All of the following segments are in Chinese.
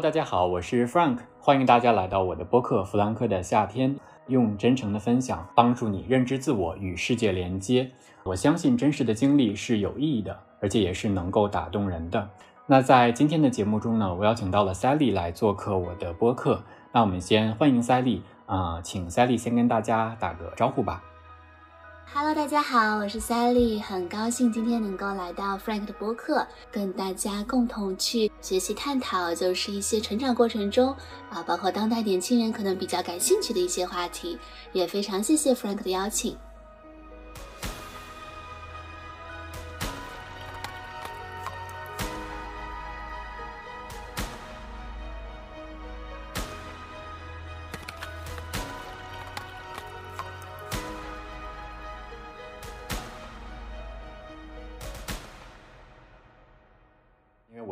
大家好，我是 Frank，欢迎大家来到我的播客《弗兰克的夏天》，用真诚的分享帮助你认知自我与世界连接。我相信真实的经历是有意义的，而且也是能够打动人的。那在今天的节目中呢，我邀请到了 Sally 来做客我的播客。那我们先欢迎 Sally，啊，请 Sally 先跟大家打个招呼吧。Hello，大家好，我是 Sally，很高兴今天能够来到 Frank 的播客，跟大家共同去学习探讨，就是一些成长过程中啊，包括当代年轻人可能比较感兴趣的一些话题，也非常谢谢 Frank 的邀请。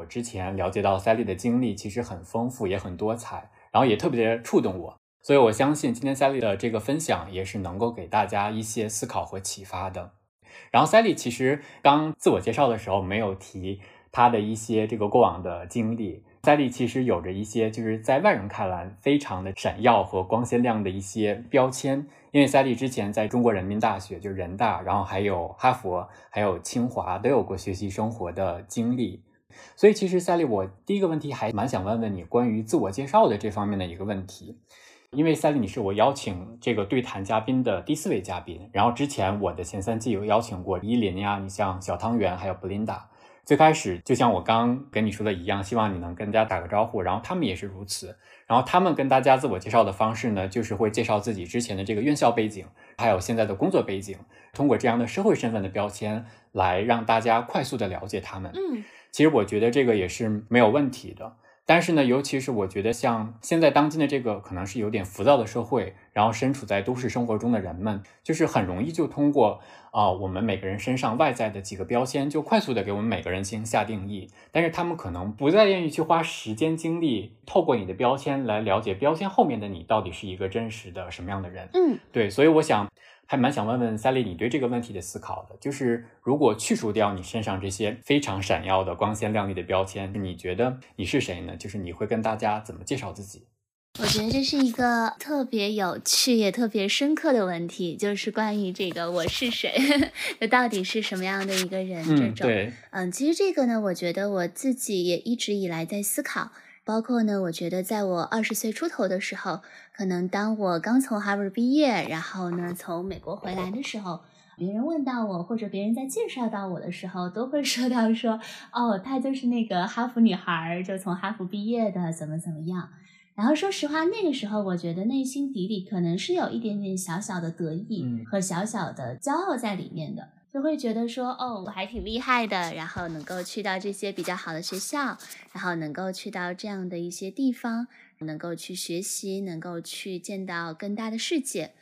之前了解到 Sally 的经历其实很丰富，也很多彩，然后也特别触动我，所以我相信今天 Sally 的这个分享也是能够给大家一些思考和启发的。然后 Sally 其实刚自我介绍的时候没有提她的一些这个过往的经历，Sally 其实有着一些就是在外人看来非常的闪耀和光鲜亮的一些标签，因为 Sally 之前在中国人民大学就是人大，然后还有哈佛，还有清华都有过学习生活的经历。所以其实赛利，我第一个问题还蛮想问问你关于自我介绍的这方面的一个问题，因为赛利你是我邀请这个对谈嘉宾的第四位嘉宾，然后之前我的前三季有邀请过依林呀，你像小汤圆还有布琳达，最开始就像我刚跟你说的一样，希望你能跟大家打个招呼，然后他们也是如此，然后他们跟大家自我介绍的方式呢，就是会介绍自己之前的这个院校背景，还有现在的工作背景，通过这样的社会身份的标签来让大家快速的了解他们，嗯。其实我觉得这个也是没有问题的，但是呢，尤其是我觉得像现在当今的这个可能是有点浮躁的社会，然后身处在都市生活中的人们，就是很容易就通过啊我们每个人身上外在的几个标签，就快速的给我们每个人进行下定义，但是他们可能不再愿意去花时间精力，透过你的标签来了解标签后面的你到底是一个真实的什么样的人。嗯，对，所以我想。还蛮想问问赛利，你对这个问题的思考的，就是如果去除掉你身上这些非常闪耀的光鲜亮丽的标签，你觉得你是谁呢？就是你会跟大家怎么介绍自己？我觉得这是一个特别有趣也特别深刻的问题，就是关于这个我是谁，就到底是什么样的一个人？这种，对，嗯，其实这个呢，我觉得我自己也一直以来在思考。包括呢，我觉得在我二十岁出头的时候，可能当我刚从哈佛毕业，然后呢从美国回来的时候，别人问到我，或者别人在介绍到我的时候，都会说到说，哦，她就是那个哈佛女孩，就从哈佛毕业的，怎么怎么样。然后说实话，那个时候我觉得内心底里可能是有一点点小小的得意和小小的骄傲在里面的。就会觉得说，哦，我还挺厉害的，然后能够去到这些比较好的学校，然后能够去到这样的一些地方，能够去学习，能够去见到更大的世界。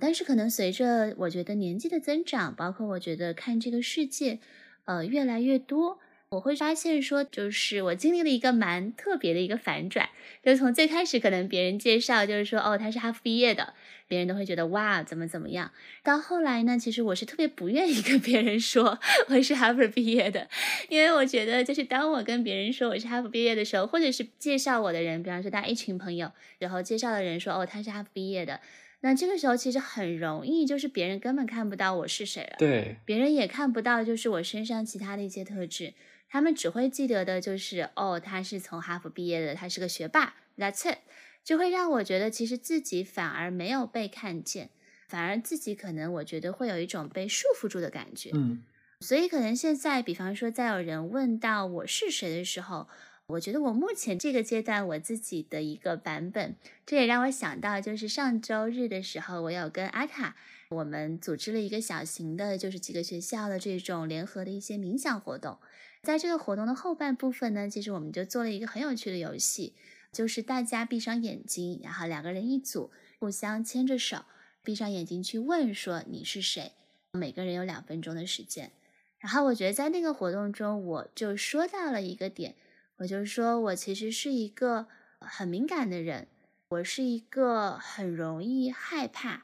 但是可能随着我觉得年纪的增长，包括我觉得看这个世界，呃，越来越多。我会发现说，就是我经历了一个蛮特别的一个反转，就从最开始可能别人介绍就是说，哦，他是哈佛毕业的，别人都会觉得哇，怎么怎么样。到后来呢，其实我是特别不愿意跟别人说我是哈佛毕业的，因为我觉得就是当我跟别人说我是哈佛毕业的时候，或者是介绍我的人，比方说大家一群朋友，然后介绍的人说，哦，他是哈佛毕业的。那这个时候其实很容易，就是别人根本看不到我是谁了，对，别人也看不到就是我身上其他的一些特质。他们只会记得的就是，哦，他是从哈佛毕业的，他是个学霸，That's it，就会让我觉得其实自己反而没有被看见，反而自己可能我觉得会有一种被束缚住的感觉。嗯，所以可能现在，比方说在有人问到我是谁的时候，我觉得我目前这个阶段我自己的一个版本，这也让我想到，就是上周日的时候，我有跟阿卡，我们组织了一个小型的，就是几个学校的这种联合的一些冥想活动。在这个活动的后半部分呢，其实我们就做了一个很有趣的游戏，就是大家闭上眼睛，然后两个人一组，互相牵着手，闭上眼睛去问说你是谁。每个人有两分钟的时间。然后我觉得在那个活动中，我就说到了一个点，我就说我其实是一个很敏感的人，我是一个很容易害怕，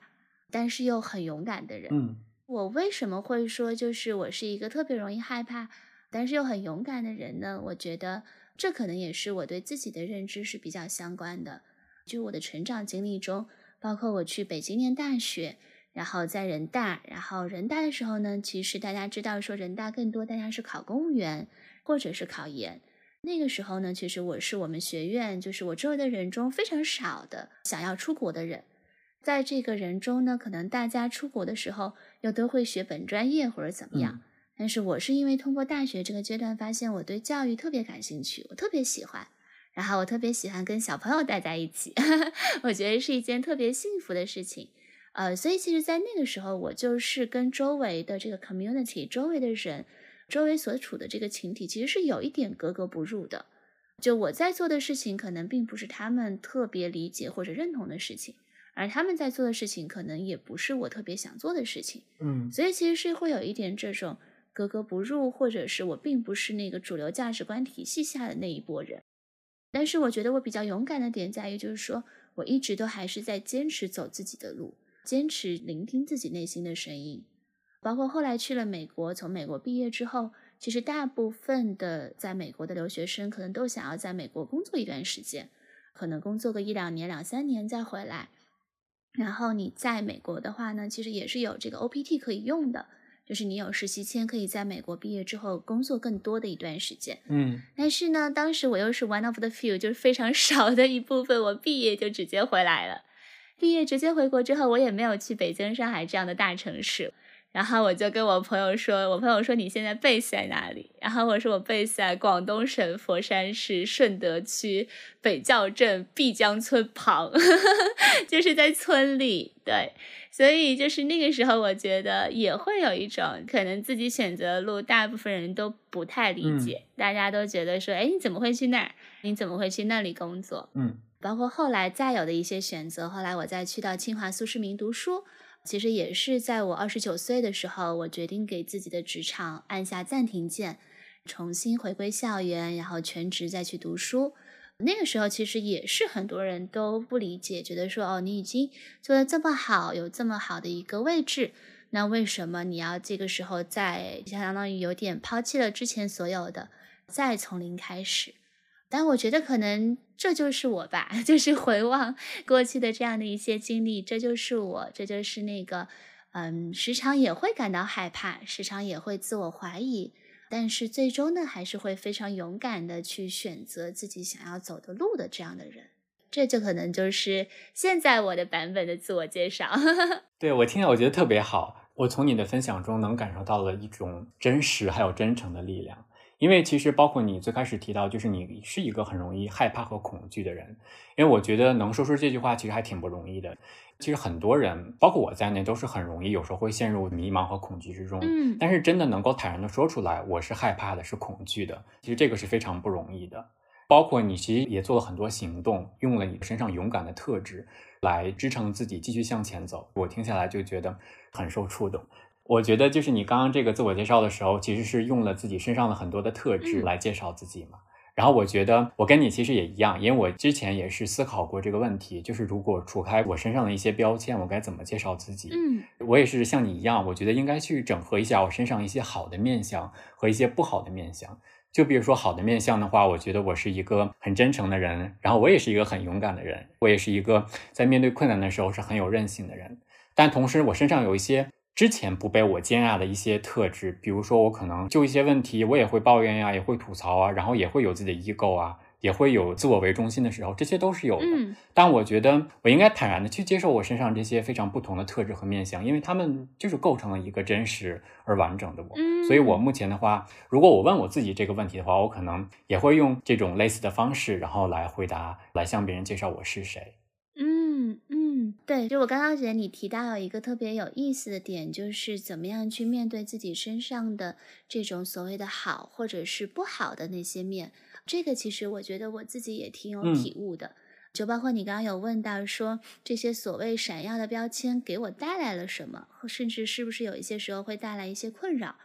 但是又很勇敢的人。嗯，我为什么会说就是我是一个特别容易害怕？但是又很勇敢的人呢？我觉得这可能也是我对自己的认知是比较相关的。就我的成长经历中，包括我去北京念大学，然后在人大，然后人大的时候呢，其实大家知道说人大更多大家是考公务员或者是考研。那个时候呢，其实我是我们学院，就是我周围的人中非常少的想要出国的人。在这个人中呢，可能大家出国的时候又都会学本专业或者怎么样。但是我是因为通过大学这个阶段，发现我对教育特别感兴趣，我特别喜欢，然后我特别喜欢跟小朋友待在一起，我觉得是一件特别幸福的事情。呃，所以其实，在那个时候，我就是跟周围的这个 community，周围的人。周围所处的这个群体其实是有一点格格不入的，就我在做的事情可能并不是他们特别理解或者认同的事情，而他们在做的事情可能也不是我特别想做的事情，嗯，所以其实是会有一点这种格格不入，或者是我并不是那个主流价值观体系下的那一波人。但是我觉得我比较勇敢的点在于，就是说我一直都还是在坚持走自己的路，坚持聆听自己内心的声音。包括后来去了美国，从美国毕业之后，其实大部分的在美国的留学生可能都想要在美国工作一段时间，可能工作个一两年、两三年再回来。然后你在美国的话呢，其实也是有这个 OPT 可以用的，就是你有实习签，可以在美国毕业之后工作更多的一段时间。嗯，但是呢，当时我又是 one of the few，就是非常 少的一部分，我毕业就直接回来了。毕业直接回国之后，我也没有去北京、上海这样的大城市。然后我就跟我朋友说，我朋友说你现在 base 在哪里？然后我说我 base 在广东省佛山市顺德区北滘镇碧江村旁，就是在村里。对，所以就是那个时候，我觉得也会有一种可能自己选择的路，大部分人都不太理解，大家都觉得说，哎，你怎么会去那儿？你怎么会去那里工作？嗯，包括后来再有的一些选择，后来我再去到清华苏世民读书。其实也是在我二十九岁的时候，我决定给自己的职场按下暂停键，重新回归校园，然后全职再去读书。那个时候其实也是很多人都不理解，觉得说哦，你已经做的这么好，有这么好的一个位置，那为什么你要这个时候再相当于有点抛弃了之前所有的，再从零开始？但我觉得可能这就是我吧，就是回望过去的这样的一些经历，这就是我，这就是那个，嗯，时常也会感到害怕，时常也会自我怀疑，但是最终呢，还是会非常勇敢的去选择自己想要走的路的这样的人。这就可能就是现在我的版本的自我介绍。对我听了，我觉得特别好，我从你的分享中能感受到了一种真实还有真诚的力量。因为其实包括你最开始提到，就是你是一个很容易害怕和恐惧的人。因为我觉得能说出这句话其实还挺不容易的。其实很多人，包括我在内，都是很容易有时候会陷入迷茫和恐惧之中。嗯，但是真的能够坦然的说出来，我是害怕的，是恐惧的。其实这个是非常不容易的。包括你其实也做了很多行动，用了你身上勇敢的特质来支撑自己继续向前走。我听下来就觉得很受触动。我觉得就是你刚刚这个自我介绍的时候，其实是用了自己身上的很多的特质来介绍自己嘛。然后我觉得我跟你其实也一样，因为我之前也是思考过这个问题，就是如果除开我身上的一些标签，我该怎么介绍自己？嗯，我也是像你一样，我觉得应该去整合一下我身上一些好的面相和一些不好的面相。就比如说好的面相的话，我觉得我是一个很真诚的人，然后我也是一个很勇敢的人，我也是一个在面对困难的时候是很有韧性的人。但同时我身上有一些。之前不被我接纳的一些特质，比如说我可能就一些问题，我也会抱怨呀，也会吐槽啊，然后也会有自己的 ego 啊，也会有自我为中心的时候，这些都是有的。但我觉得我应该坦然的去接受我身上这些非常不同的特质和面相，因为他们就是构成了一个真实而完整的我。所以我目前的话，如果我问我自己这个问题的话，我可能也会用这种类似的方式，然后来回答，来向别人介绍我是谁。对，就我刚刚觉得你提到有一个特别有意思的点，就是怎么样去面对自己身上的这种所谓的好或者是不好的那些面。这个其实我觉得我自己也挺有体悟的。就包括你刚刚有问到说这些所谓闪耀的标签给我带来了什么，甚至是不是有一些时候会带来一些困扰。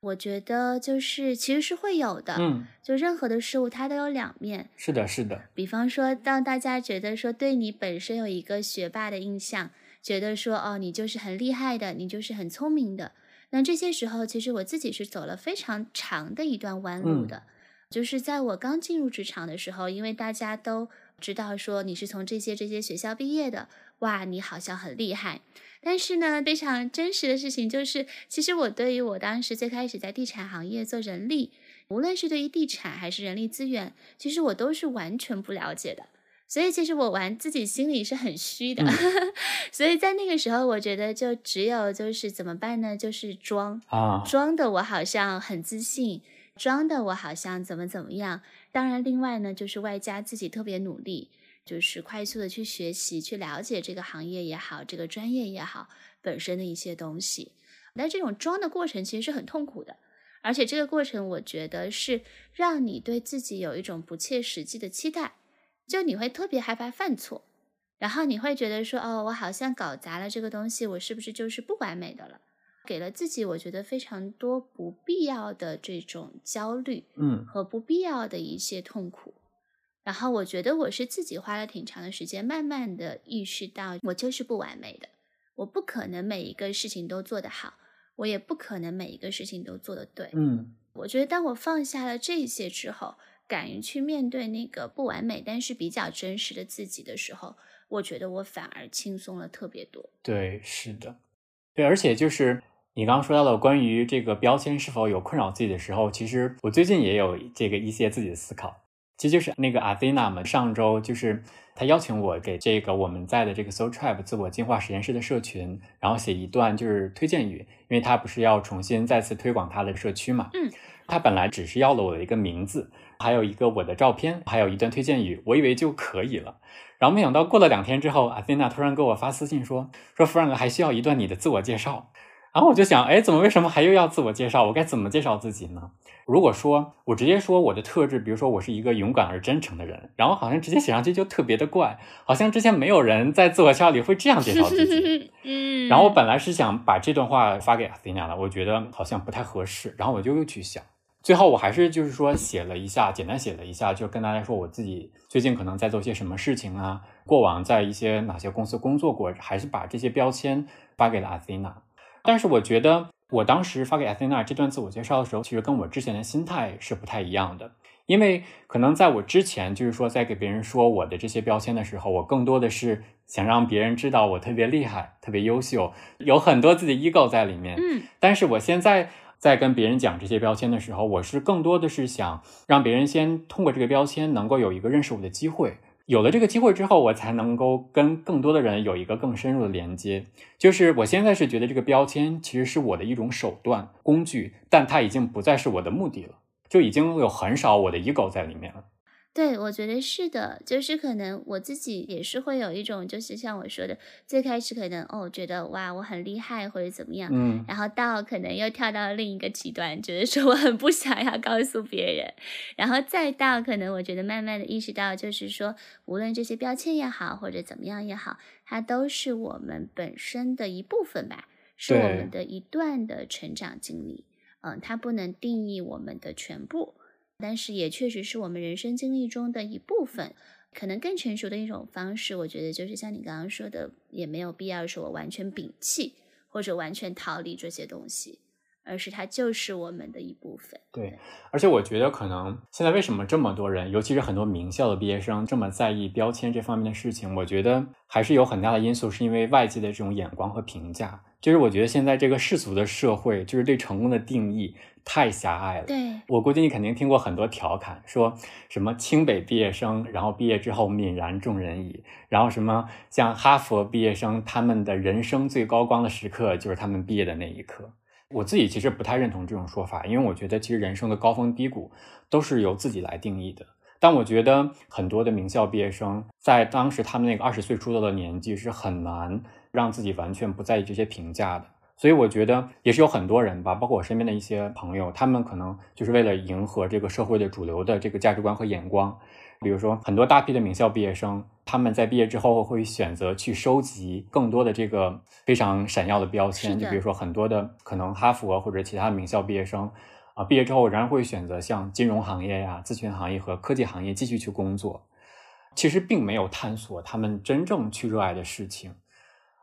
我觉得就是其实是会有的，嗯，就任何的事物它都有两面，是的，是的。比方说，当大家觉得说对你本身有一个学霸的印象，觉得说哦你就是很厉害的，你就是很聪明的，那这些时候其实我自己是走了非常长的一段弯路的。就是在我刚进入职场的时候，因为大家都知道说你是从这些这些学校毕业的，哇，你好像很厉害。但是呢，非常真实的事情就是，其实我对于我当时最开始在地产行业做人力，无论是对于地产还是人力资源，其实我都是完全不了解的。所以其实我玩自己心里是很虚的。所以在那个时候，我觉得就只有就是怎么办呢？就是装啊，装的我好像很自信。装的我好像怎么怎么样，当然，另外呢，就是外加自己特别努力，就是快速的去学习、去了解这个行业也好，这个专业也好，本身的一些东西。那这种装的过程其实是很痛苦的，而且这个过程我觉得是让你对自己有一种不切实际的期待，就你会特别害怕犯错，然后你会觉得说，哦，我好像搞砸了这个东西，我是不是就是不完美的了？给了自己，我觉得非常多不必要的这种焦虑，嗯，和不必要的一些痛苦。然后我觉得我是自己花了挺长的时间，慢慢的意识到，我就是不完美的，我不可能每一个事情都做得好，我也不可能每一个事情都做得对。嗯，我觉得当我放下了这些之后，敢于去面对那个不完美但是比较真实的自己的时候，我觉得我反而轻松了特别多。对，是的，对，而且就是。你刚刚说到了关于这个标签是否有困扰自己的时候，其实我最近也有这个一些自己的思考。其实就是那个阿 n 娜嘛，上周就是他邀请我给这个我们在的这个 Soul Tribe 自我进化实验室的社群，然后写一段就是推荐语，因为他不是要重新再次推广他的社区嘛。嗯。他本来只是要了我的一个名字，还有一个我的照片，还有一段推荐语，我以为就可以了。然后没想到过了两天之后，阿 n 娜突然给我发私信说，说 Frank 还需要一段你的自我介绍。然后我就想，哎，怎么为什么还又要自我介绍？我该怎么介绍自己呢？如果说我直接说我的特质，比如说我是一个勇敢而真诚的人，然后好像直接写上去就特别的怪，好像之前没有人在自我介绍里会这样介绍自己。嗯。然后我本来是想把这段话发给阿菲娜的，我觉得好像不太合适，然后我就又去想，最后我还是就是说写了一下，简单写了一下，就跟大家说我自己最近可能在做些什么事情啊，过往在一些哪些公司工作过，还是把这些标签发给了阿菲娜。但是我觉得，我当时发给艾 n 娜这段自我介绍的时候，其实跟我之前的心态是不太一样的。因为可能在我之前，就是说在给别人说我的这些标签的时候，我更多的是想让别人知道我特别厉害、特别优秀，有很多自己的 ego 在里面。嗯。但是我现在在跟别人讲这些标签的时候，我是更多的是想让别人先通过这个标签能够有一个认识我的机会。有了这个机会之后，我才能够跟更多的人有一个更深入的连接。就是我现在是觉得这个标签其实是我的一种手段工具，但它已经不再是我的目的了，就已经有很少我的 ego 在里面了。对，我觉得是的，就是可能我自己也是会有一种，就是像我说的，最开始可能哦觉得哇我很厉害或者怎么样，嗯，然后到可能又跳到另一个极端，觉得说我很不想要告诉别人，然后再到可能我觉得慢慢的意识到，就是说无论这些标签也好或者怎么样也好，它都是我们本身的一部分吧，是我们的一段的成长经历，嗯，它不能定义我们的全部。但是也确实是我们人生经历中的一部分，可能更成熟的一种方式，我觉得就是像你刚刚说的，也没有必要说我完全摒弃或者完全逃离这些东西，而是它就是我们的一部分。对，而且我觉得可能现在为什么这么多人，尤其是很多名校的毕业生这么在意标签这方面的事情，我觉得还是有很大的因素，是因为外界的这种眼光和评价。就是我觉得现在这个世俗的社会，就是对成功的定义。太狭隘了。对我估计你肯定听过很多调侃，说什么清北毕业生，然后毕业之后泯然众人矣。然后什么像哈佛毕业生，他们的人生最高光的时刻就是他们毕业的那一刻。我自己其实不太认同这种说法，因为我觉得其实人生的高峰低谷都是由自己来定义的。但我觉得很多的名校毕业生在当时他们那个二十岁出头的年纪，是很难让自己完全不在意这些评价的。所以我觉得也是有很多人吧，包括我身边的一些朋友，他们可能就是为了迎合这个社会的主流的这个价值观和眼光，比如说很多大批的名校毕业生，他们在毕业之后会选择去收集更多的这个非常闪耀的标签，就比如说很多的可能哈佛或者其他名校毕业生啊，毕业之后仍然会选择像金融行业呀、咨询行业和科技行业继续去工作，其实并没有探索他们真正去热爱的事情。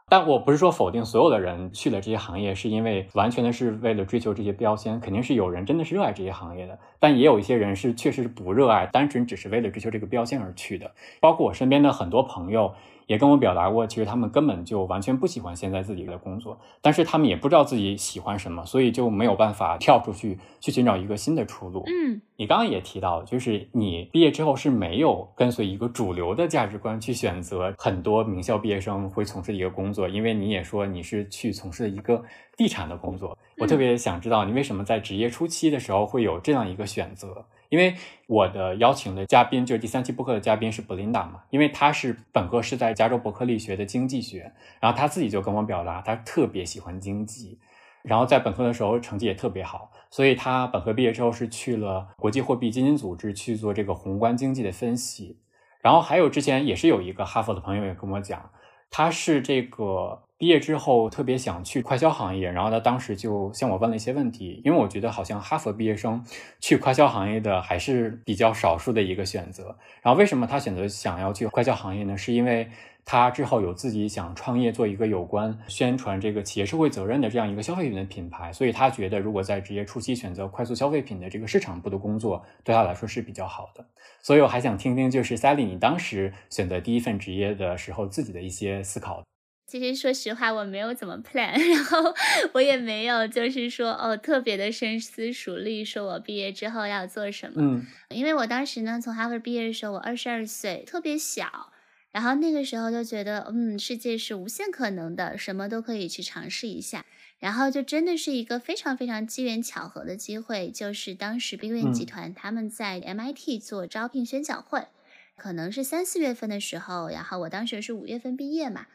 但我不是说否定所有的人去了这些行业是因为完全的是为了追求这些标签，肯定是有人真的是热爱这些行业的，但也有一些人是确实是不热爱，单纯只是为了追求这个标签而去的。包括我身边的很多朋友也跟我表达过，其实他们根本就完全不喜欢现在自己的工作，但是他们也不知道自己喜欢什么，所以就没有办法跳出去去寻找一个新的出路。嗯，你刚刚也提到，就是你毕业之后是没有跟随一个主流的价值观去选择很多名校毕业生会从事的一个工作，因为你也说你是去从事一个地产的工作。我特别想知道你为什么在职业初期的时候会有这样一个选择？因为我的邀请的嘉宾就是第三期播客的嘉宾是 Belinda 嘛，因为他是本科是在加州伯克利学的经济学，然后他自己就跟我表达他特别喜欢经济，然后在本科的时候成绩也特别好，所以他本科毕业之后是去了国际货币基金组织去做这个宏观经济的分析，然后还有之前也是有一个哈佛的朋友也跟我讲，他是这个。毕业之后特别想去快销行业，然后他当时就向我问了一些问题，因为我觉得好像哈佛毕业生去快销行业的还是比较少数的一个选择。然后为什么他选择想要去快销行业呢？是因为他之后有自己想创业做一个有关宣传这个企业社会责任的这样一个消费品的品牌，所以他觉得如果在职业初期选择快速消费品的这个市场部的工作，对他来说是比较好的。所以我还想听听，就是 Sally，你当时选择第一份职业的时候自己的一些思考。其实说实话，我没有怎么 plan，然后我也没有就是说哦特别的深思熟虑，说我毕业之后要做什么。嗯，因为我当时呢，从哈佛毕业的时候，我二十二岁，特别小，然后那个时候就觉得，嗯，世界是无限可能的，什么都可以去尝试一下。然后就真的是一个非常非常机缘巧合的机会，就是当时碧桂园集团他们在 MIT 做招聘宣讲会，可能是三四月份的时候，然后我当时是五月份毕业嘛。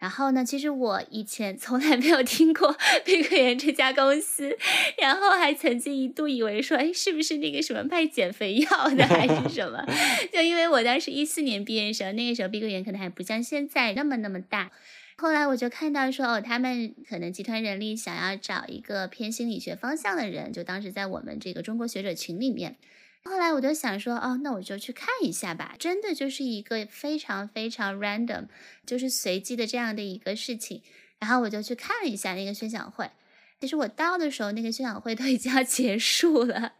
然后呢，其实我以前从来没有听过 碧桂园这家公司，然后还曾经一度以为说，哎，是不是那个什么卖减肥药的还是什么？就因为我当时一四年毕业的时候，那个时候碧桂园可能还不像现在那么那么大。后来我就看到说，哦，他们可能集团人力想要找一个偏心理学方向的人，就当时在我们这个中国学者群里面。后来我就想说，哦，那我就去看一下吧。真的就是一个非常非常 random，就是随机的这样的一个事情。然后我就去看了一下那个宣讲会。其实我到的时候，那个宣讲会都已经要 结束了。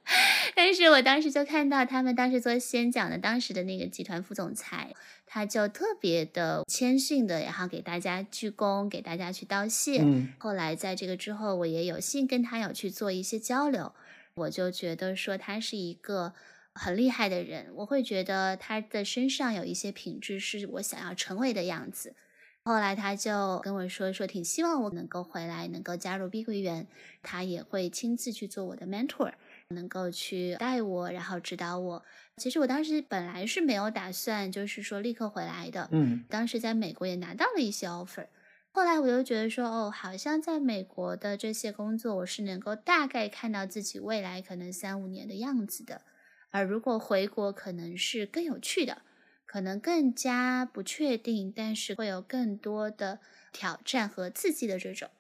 但是我当时就看到他们当时做宣讲的当时的那个集团副总裁，他就特别的谦逊的，然后给大家鞠躬，给大家去道谢。嗯。后来在这个之后，我也有幸跟他有去做一些交流。我就觉得说他是一个很厉害的人，我会觉得他的身上有一些品质是我想要成为的样子。后来他就跟我说说挺希望我能够回来，能够加入碧桂园，他也会亲自去做我的 mentor，能够去带我，然后指导我。其实我当时本来是没有打算，就是说立刻回来的。嗯，当时在美国也拿到了一些 offer。后来我又觉得说，哦，好像在美国的这些工作，我是能够大概看到自己未来可能三五年的样子的。而如果回国，可能是更有趣的，可能更加不确定，但是会有更多的挑战和刺激的这种。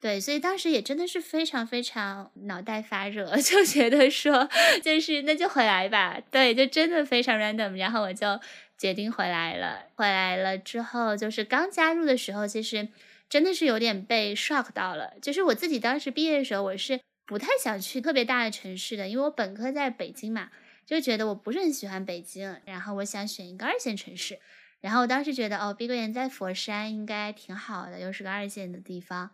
对，所以当时也真的是非常非常脑袋发热，就觉得说，就是那就回来吧。对，就真的非常 random，然后我就。决定回来了，回来了之后，就是刚加入的时候，其实真的是有点被 shock 到了。就是我自己当时毕业的时候，我是不太想去特别大的城市的，因为我本科在北京嘛，就觉得我不是很喜欢北京，然后我想选一个二线城市。然后我当时觉得，哦，碧桂园在佛山应该挺好的，又是个二线的地方。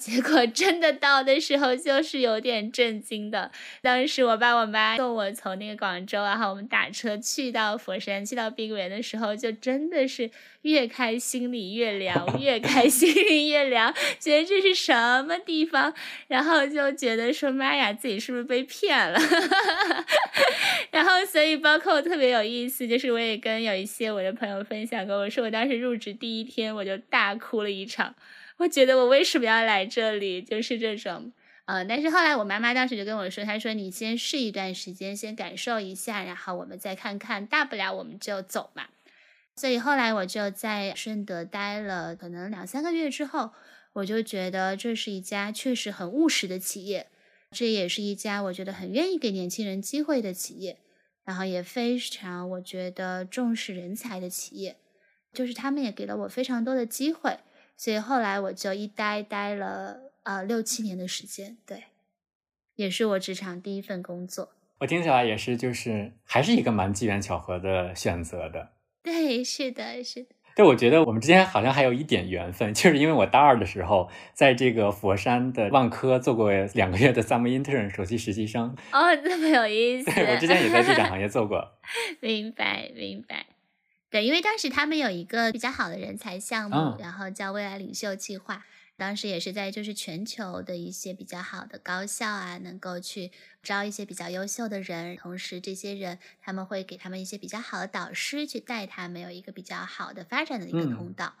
结果真的到的时候，就是有点震惊的。当时我爸我妈送我从那个广州，然后我们打车去到佛山，去到碧桂园的时候，就真的是越开心里越凉，越开心越凉，觉得这是什么地方？然后就觉得说妈呀，自己是不是被骗了？然后所以包括我特别有意思，就是我也跟有一些我的朋友分享过，我说我当时入职第一天，我就大哭了一场。我觉得我为什么要来这里？就是这种，呃，但是后来我妈妈当时就跟我说，她说你先试一段时间，先感受一下，然后我们再看看，大不了我们就走嘛。所以后来我就在顺德待了可能两三个月之后，我就觉得这是一家确实很务实的企业，这也是一家我觉得很愿意给年轻人机会的企业，然后也非常我觉得重视人才的企业，就是他们也给了我非常多的机会。所以后来我就一待待了呃六七年的时间，对，也是我职场第一份工作。我听起来也是，就是还是一个蛮机缘巧合的选择的。对，是的，是的。对，我觉得我们之间好像还有一点缘分，就是因为我大二的时候，在这个佛山的万科做过两个月的 summer intern 首席实习生。哦，这么有意思。对，我之前也在地产行业做过。明白，明白。对，因为当时他们有一个比较好的人才项目，然后叫未来领袖计划。当时也是在就是全球的一些比较好的高校啊，能够去招一些比较优秀的人，同时这些人他们会给他们一些比较好的导师去带他们有一个比较好的发展的一个通道。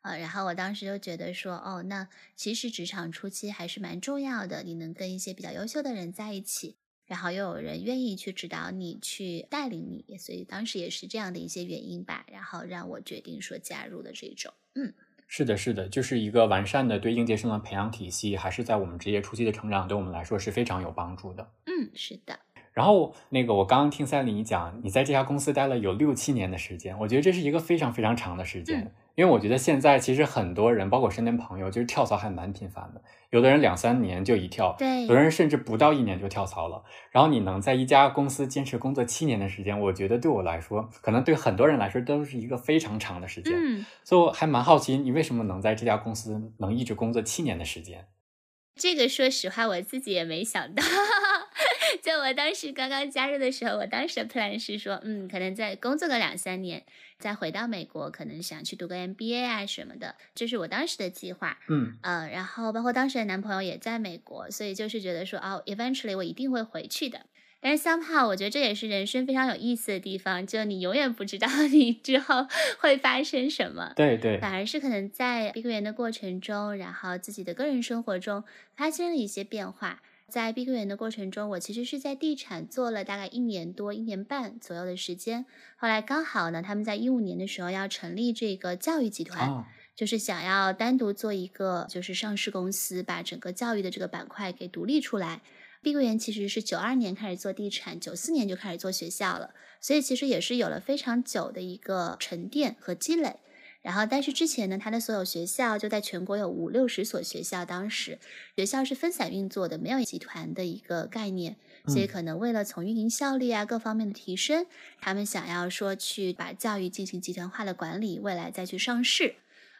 呃，然后我当时就觉得说，哦，那其实职场初期还是蛮重要的，你能跟一些比较优秀的人在一起，然后又有人愿意去指导你，去带领你，所以当时也是这样的一些原因吧，然后让我决定说加入的这种，嗯。是的，是的，就是一个完善的对应届生的培养体系，还是在我们职业初期的成长，对我们来说是非常有帮助的。嗯，是的。然后那个，我刚刚听赛琳你讲，你在这家公司待了有六七年的时间，我觉得这是一个非常非常长的时间。因为我觉得现在其实很多人，包括身边朋友，就是跳槽还蛮频繁的。有的人两三年就一跳，对；有的人甚至不到一年就跳槽了。然后你能在一家公司坚持工作七年的时间，我觉得对我来说，可能对很多人来说都是一个非常长的时间。嗯，所以我还蛮好奇，你为什么能在这家公司能一直工作七年的时间？这个说实话，我自己也没想到。就我当时刚刚加入的时候，我当时的 plan 是说，嗯，可能再工作个两三年，再回到美国，可能想去读个 MBA 啊什么的，这是我当时的计划。嗯呃，然后包括当时的男朋友也在美国，所以就是觉得说，哦，eventually 我一定会回去的。但是 somehow 我觉得这也是人生非常有意思的地方，就你永远不知道你之后会发生什么。对对，反而是可能在闭关的过程中，然后自己的个人生活中发生了一些变化。在碧桂园的过程中，我其实是在地产做了大概一年多、一年半左右的时间。后来刚好呢，他们在一五年的时候要成立这个教育集团，就是想要单独做一个就是上市公司，把整个教育的这个板块给独立出来。碧桂园其实是九二年开始做地产，九四年就开始做学校了，所以其实也是有了非常久的一个沉淀和积累。然后，但是之前呢，他的所有学校就在全国有五六十所学校，当时学校是分散运作的，没有集团的一个概念，所以可能为了从运营效率啊各方面的提升，他们想要说去把教育进行集团化的管理，未来再去上市。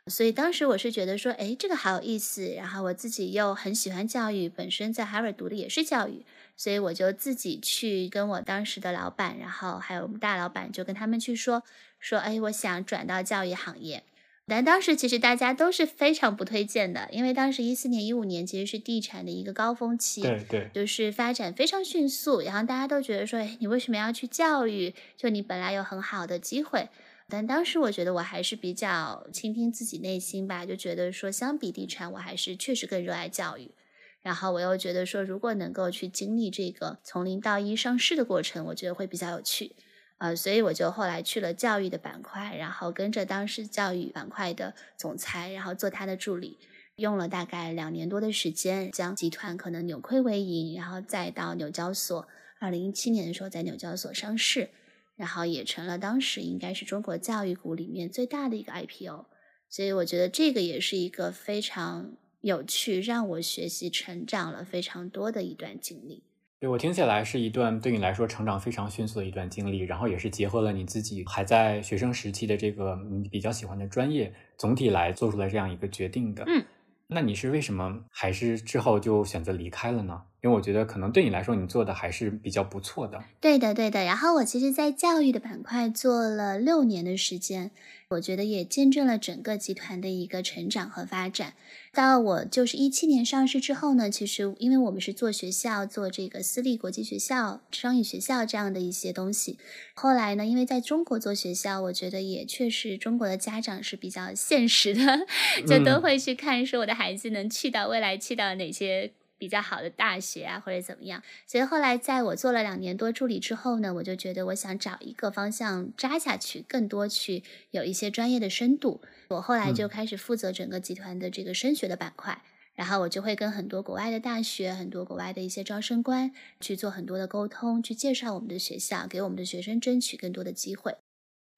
所以当时我是觉得说，哎，这个好有意思。然后我自己又很喜欢教育，本身在 Harvard 读的也是教育，所以我就自己去跟我当时的老板，然后还有我们大老板，就跟他们去说。说哎，我想转到教育行业，但当时其实大家都是非常不推荐的，因为当时一四年、一五年其实是地产的一个高峰期，对对，就是发展非常迅速，然后大家都觉得说，哎，你为什么要去教育？就你本来有很好的机会，但当时我觉得我还是比较倾听自己内心吧，就觉得说，相比地产，我还是确实更热爱教育。然后我又觉得说，如果能够去经历这个从零到一上市的过程，我觉得会比较有趣。呃，所以我就后来去了教育的板块，然后跟着当时教育板块的总裁，然后做他的助理，用了大概两年多的时间，将集团可能扭亏为盈，然后再到纽交所，二零一七年的时候在纽交所上市，然后也成了当时应该是中国教育股里面最大的一个 IPO。所以我觉得这个也是一个非常有趣，让我学习成长了非常多的一段经历。对我听起来是一段对你来说成长非常迅速的一段经历，然后也是结合了你自己还在学生时期的这个你比较喜欢的专业，总体来做出来这样一个决定的。嗯，那你是为什么还是之后就选择离开了呢？因为我觉得可能对你来说，你做的还是比较不错的。对的，对的。然后我其实，在教育的板块做了六年的时间。我觉得也见证了整个集团的一个成长和发展。到我就是一七年上市之后呢，其实因为我们是做学校，做这个私立国际学校、双语学校这样的一些东西。后来呢，因为在中国做学校，我觉得也确实中国的家长是比较现实的，就都会去看说我的孩子能去到未来去到哪些。比较好的大学啊，或者怎么样？所以后来在我做了两年多助理之后呢，我就觉得我想找一个方向扎下去，更多去有一些专业的深度。我后来就开始负责整个集团的这个升学的板块，然后我就会跟很多国外的大学、很多国外的一些招生官去做很多的沟通，去介绍我们的学校，给我们的学生争取更多的机会。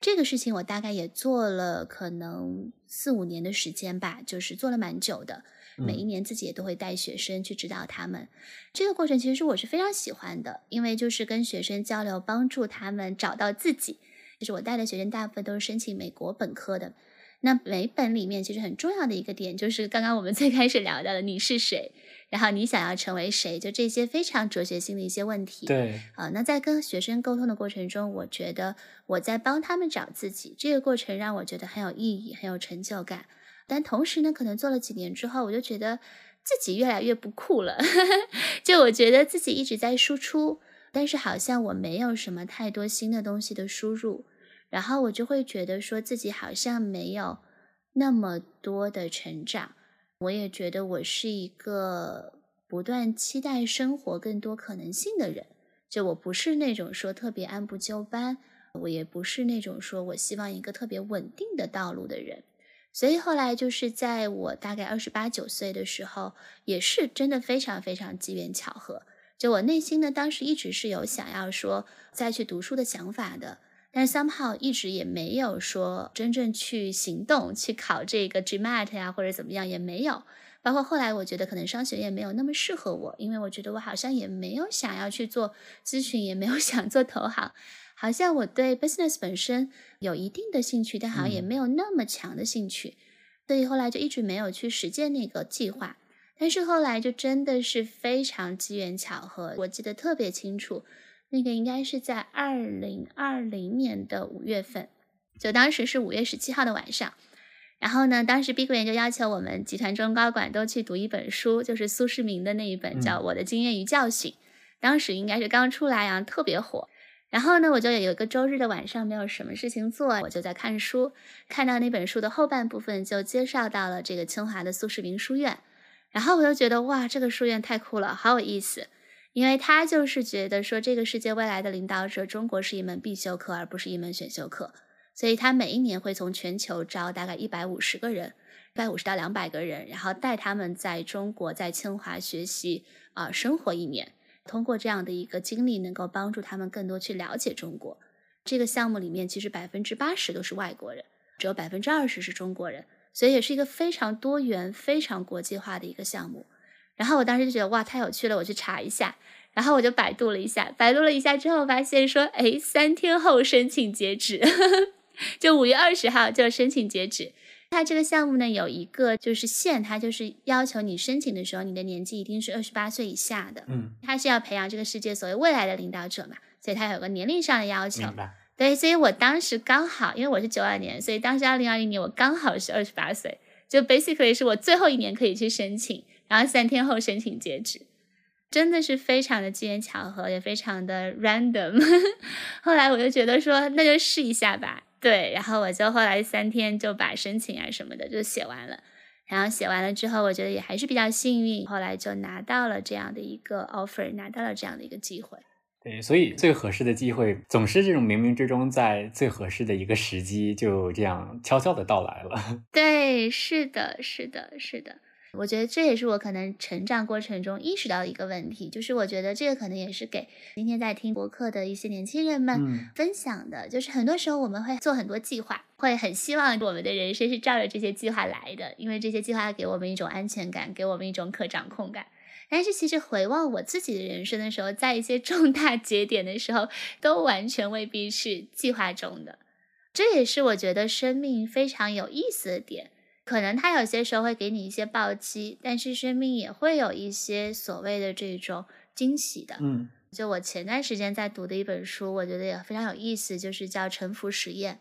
这个事情我大概也做了可能四五年的时间吧，就是做了蛮久的。每一年自己也都会带学生去指导他们，这个过程其实我是非常喜欢的，因为就是跟学生交流，帮助他们找到自己。就是我带的学生大部分都是申请美国本科的，那每本里面其实很重要的一个点就是刚刚我们 最开始聊到的你是谁，然后你想要成为谁，就这些非常哲学性的一些问题。对啊，那在跟学生沟通的过程中，我觉得我在帮他们找自己，这个过程让我觉得很有意义，很有成就感。但同时呢，可能做了几年之后，我就觉得自己越来越不酷了。就我觉得自己一直在输出，但是好像我没有什么太多新的东西的输入，然后我就会觉得说自己好像没有那么多的成长。我也觉得我是一个不断期待生活更多可能性的人。就我不是那种说特别按部就班，我也不是那种说我希望一个特别稳定的道路的人。所以后来就是在我大概二十八九岁的时候，也是真的非常非常机缘巧合。就我内心呢，当时一直是有想要说再去读书的想法的，但是 somehow 一直也没有说真正去行动去考这个 GMAT 呀或者怎么样也没有。包括后来我觉得可能商学院没有那么适合我，因为我觉得我好像也没有想要去做咨询，也没有想做投行。好像我对 business 本身有一定的兴趣，但好像也没有那么强的兴趣，所以后来就一直没有去实践那个计划。但是后来就真的是非常机缘巧合，我记得特别清楚，那个应该是在二零二零年的五月份，就当时是五月十七号的晚上。然后呢，当时 Big Green 就要求我们集团中高管都去读一本书，就是苏世民的那一本叫《我的经验与教训》，当时应该是刚出来啊，特别火。然后呢，我就有一个周日的晚上没有什么事情做，我就在看书，看到那本书的后半部分就介绍到了这个清华的苏世民书院，然后我就觉得哇，这个书院太酷了，好有意思，因为他就是觉得说这个世界未来的领导者，中国是一门必修课，而不是一门选修课，所以他每一年会从全球招大概一百五十个人，一百五十到两百个人，然后带他们在中国在清华学习啊生活一年。通过这样的一个经历，能够帮助他们更多去了解中国。这个项目里面，其实百分之八十都是外国人，只有百分之二十是中国人，所以也是一个非常多元、非常国际化的一个项目。然后我当时就觉得哇，太有趣了，我去查一下。然后我就百度了一下，百度了一下之后，发现说，哎，三天后申请截止，就五月二十号就申请截止。它这个项目呢，有一个就是限，它就是要求你申请的时候，你的年纪一定是二十八岁以下的。嗯，它是要培养这个世界所谓未来的领导者嘛，所以它有个年龄上的要求。对，所以我当时刚好，因为我是九二年，所以当时二零二零年我刚好是二十八岁，就 basically 是我最后一年可以去申请，然后三天后申请截止，真的是非常的机缘巧合，也非常的 random。后来我就觉得说，那就试一下吧。对，然后我就后来三天就把申请啊什么的就写完了，然后写完了之后，我觉得也还是比较幸运，后来就拿到了这样的一个 offer，拿到了这样的一个机会。对，所以最合适的机会总是这种冥冥之中，在最合适的一个时机就这样悄悄的到来了。对，是的，是的，是的。我觉得这也是我可能成长过程中意识到的一个问题，就是我觉得这个可能也是给今天在听博客的一些年轻人们分享的，就是很多时候我们会做很多计划，会很希望我们的人生是照着这些计划来的，因为这些计划给我们一种安全感，给我们一种可掌控感。但是其实回望我自己的人生的时候，在一些重大节点的时候，都完全未必是计划中的，这也是我觉得生命非常有意思的点。可能他有些时候会给你一些暴击，但是生命也会有一些所谓的这种惊喜的。嗯，就我前段时间在读的一本书，我觉得也非常有意思，就是叫《沉浮实验》。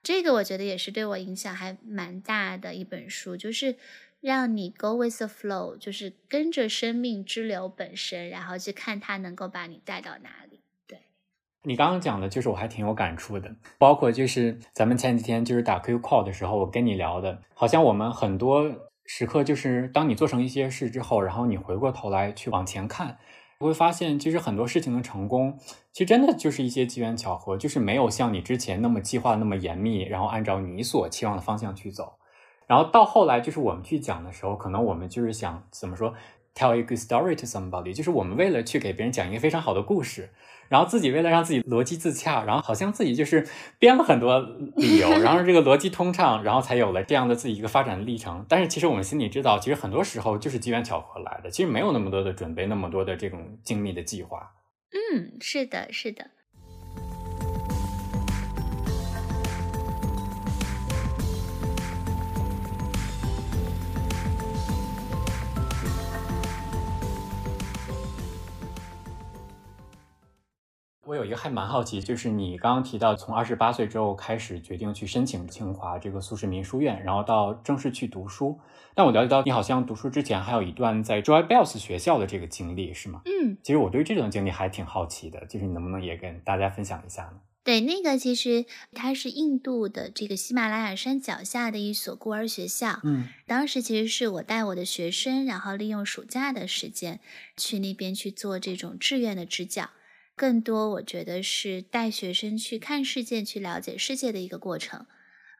这个我觉得也是对我影响还蛮大的一本书，就是让你 go with the flow，就是跟着生命之流本身，然后去看它能够把你带到哪里。你刚刚讲的，就是我还挺有感触的，包括就是咱们前几天就是打 Q call 的时候，我跟你聊的，好像我们很多时刻就是当你做成一些事之后，然后你回过头来去往前看，你会发现其实很多事情的成功，其实真的就是一些机缘巧合，就是没有像你之前那么计划那么严密，然后按照你所期望的方向去走，然后到后来就是我们去讲的时候，可能我们就是想怎么说，tell a good story to somebody，就是我们为了去给别人讲一个非常好的故事，然后自己为了让自己逻辑自洽，然后好像自己就是编了很多理由，然后这个逻辑通畅，然后才有了这样的自己一个发展的历程。但是其实我们心里知道，其实很多时候就是机缘巧合来的，其实没有那么多的准备，那么多的这种精密的计划。嗯，是的，是的。我有一个还蛮好奇，就是你刚刚提到从二十八岁之后开始决定去申请清华这个苏世民书院，然后到正式去读书。但我了解到你好像读书之前还有一段在 Joy Bells 学校的这个经历，是吗？嗯，其实我对这段经历还挺好奇的，就是你能不能也跟大家分享一下呢？对，那个其实它是印度的这个喜马拉雅山脚下的一所孤儿学校。嗯，当时其实是我带我的学生，然后利用暑假的时间去那边去做这种志愿的支教。更多，我觉得是带学生去看世界、去了解世界的一个过程。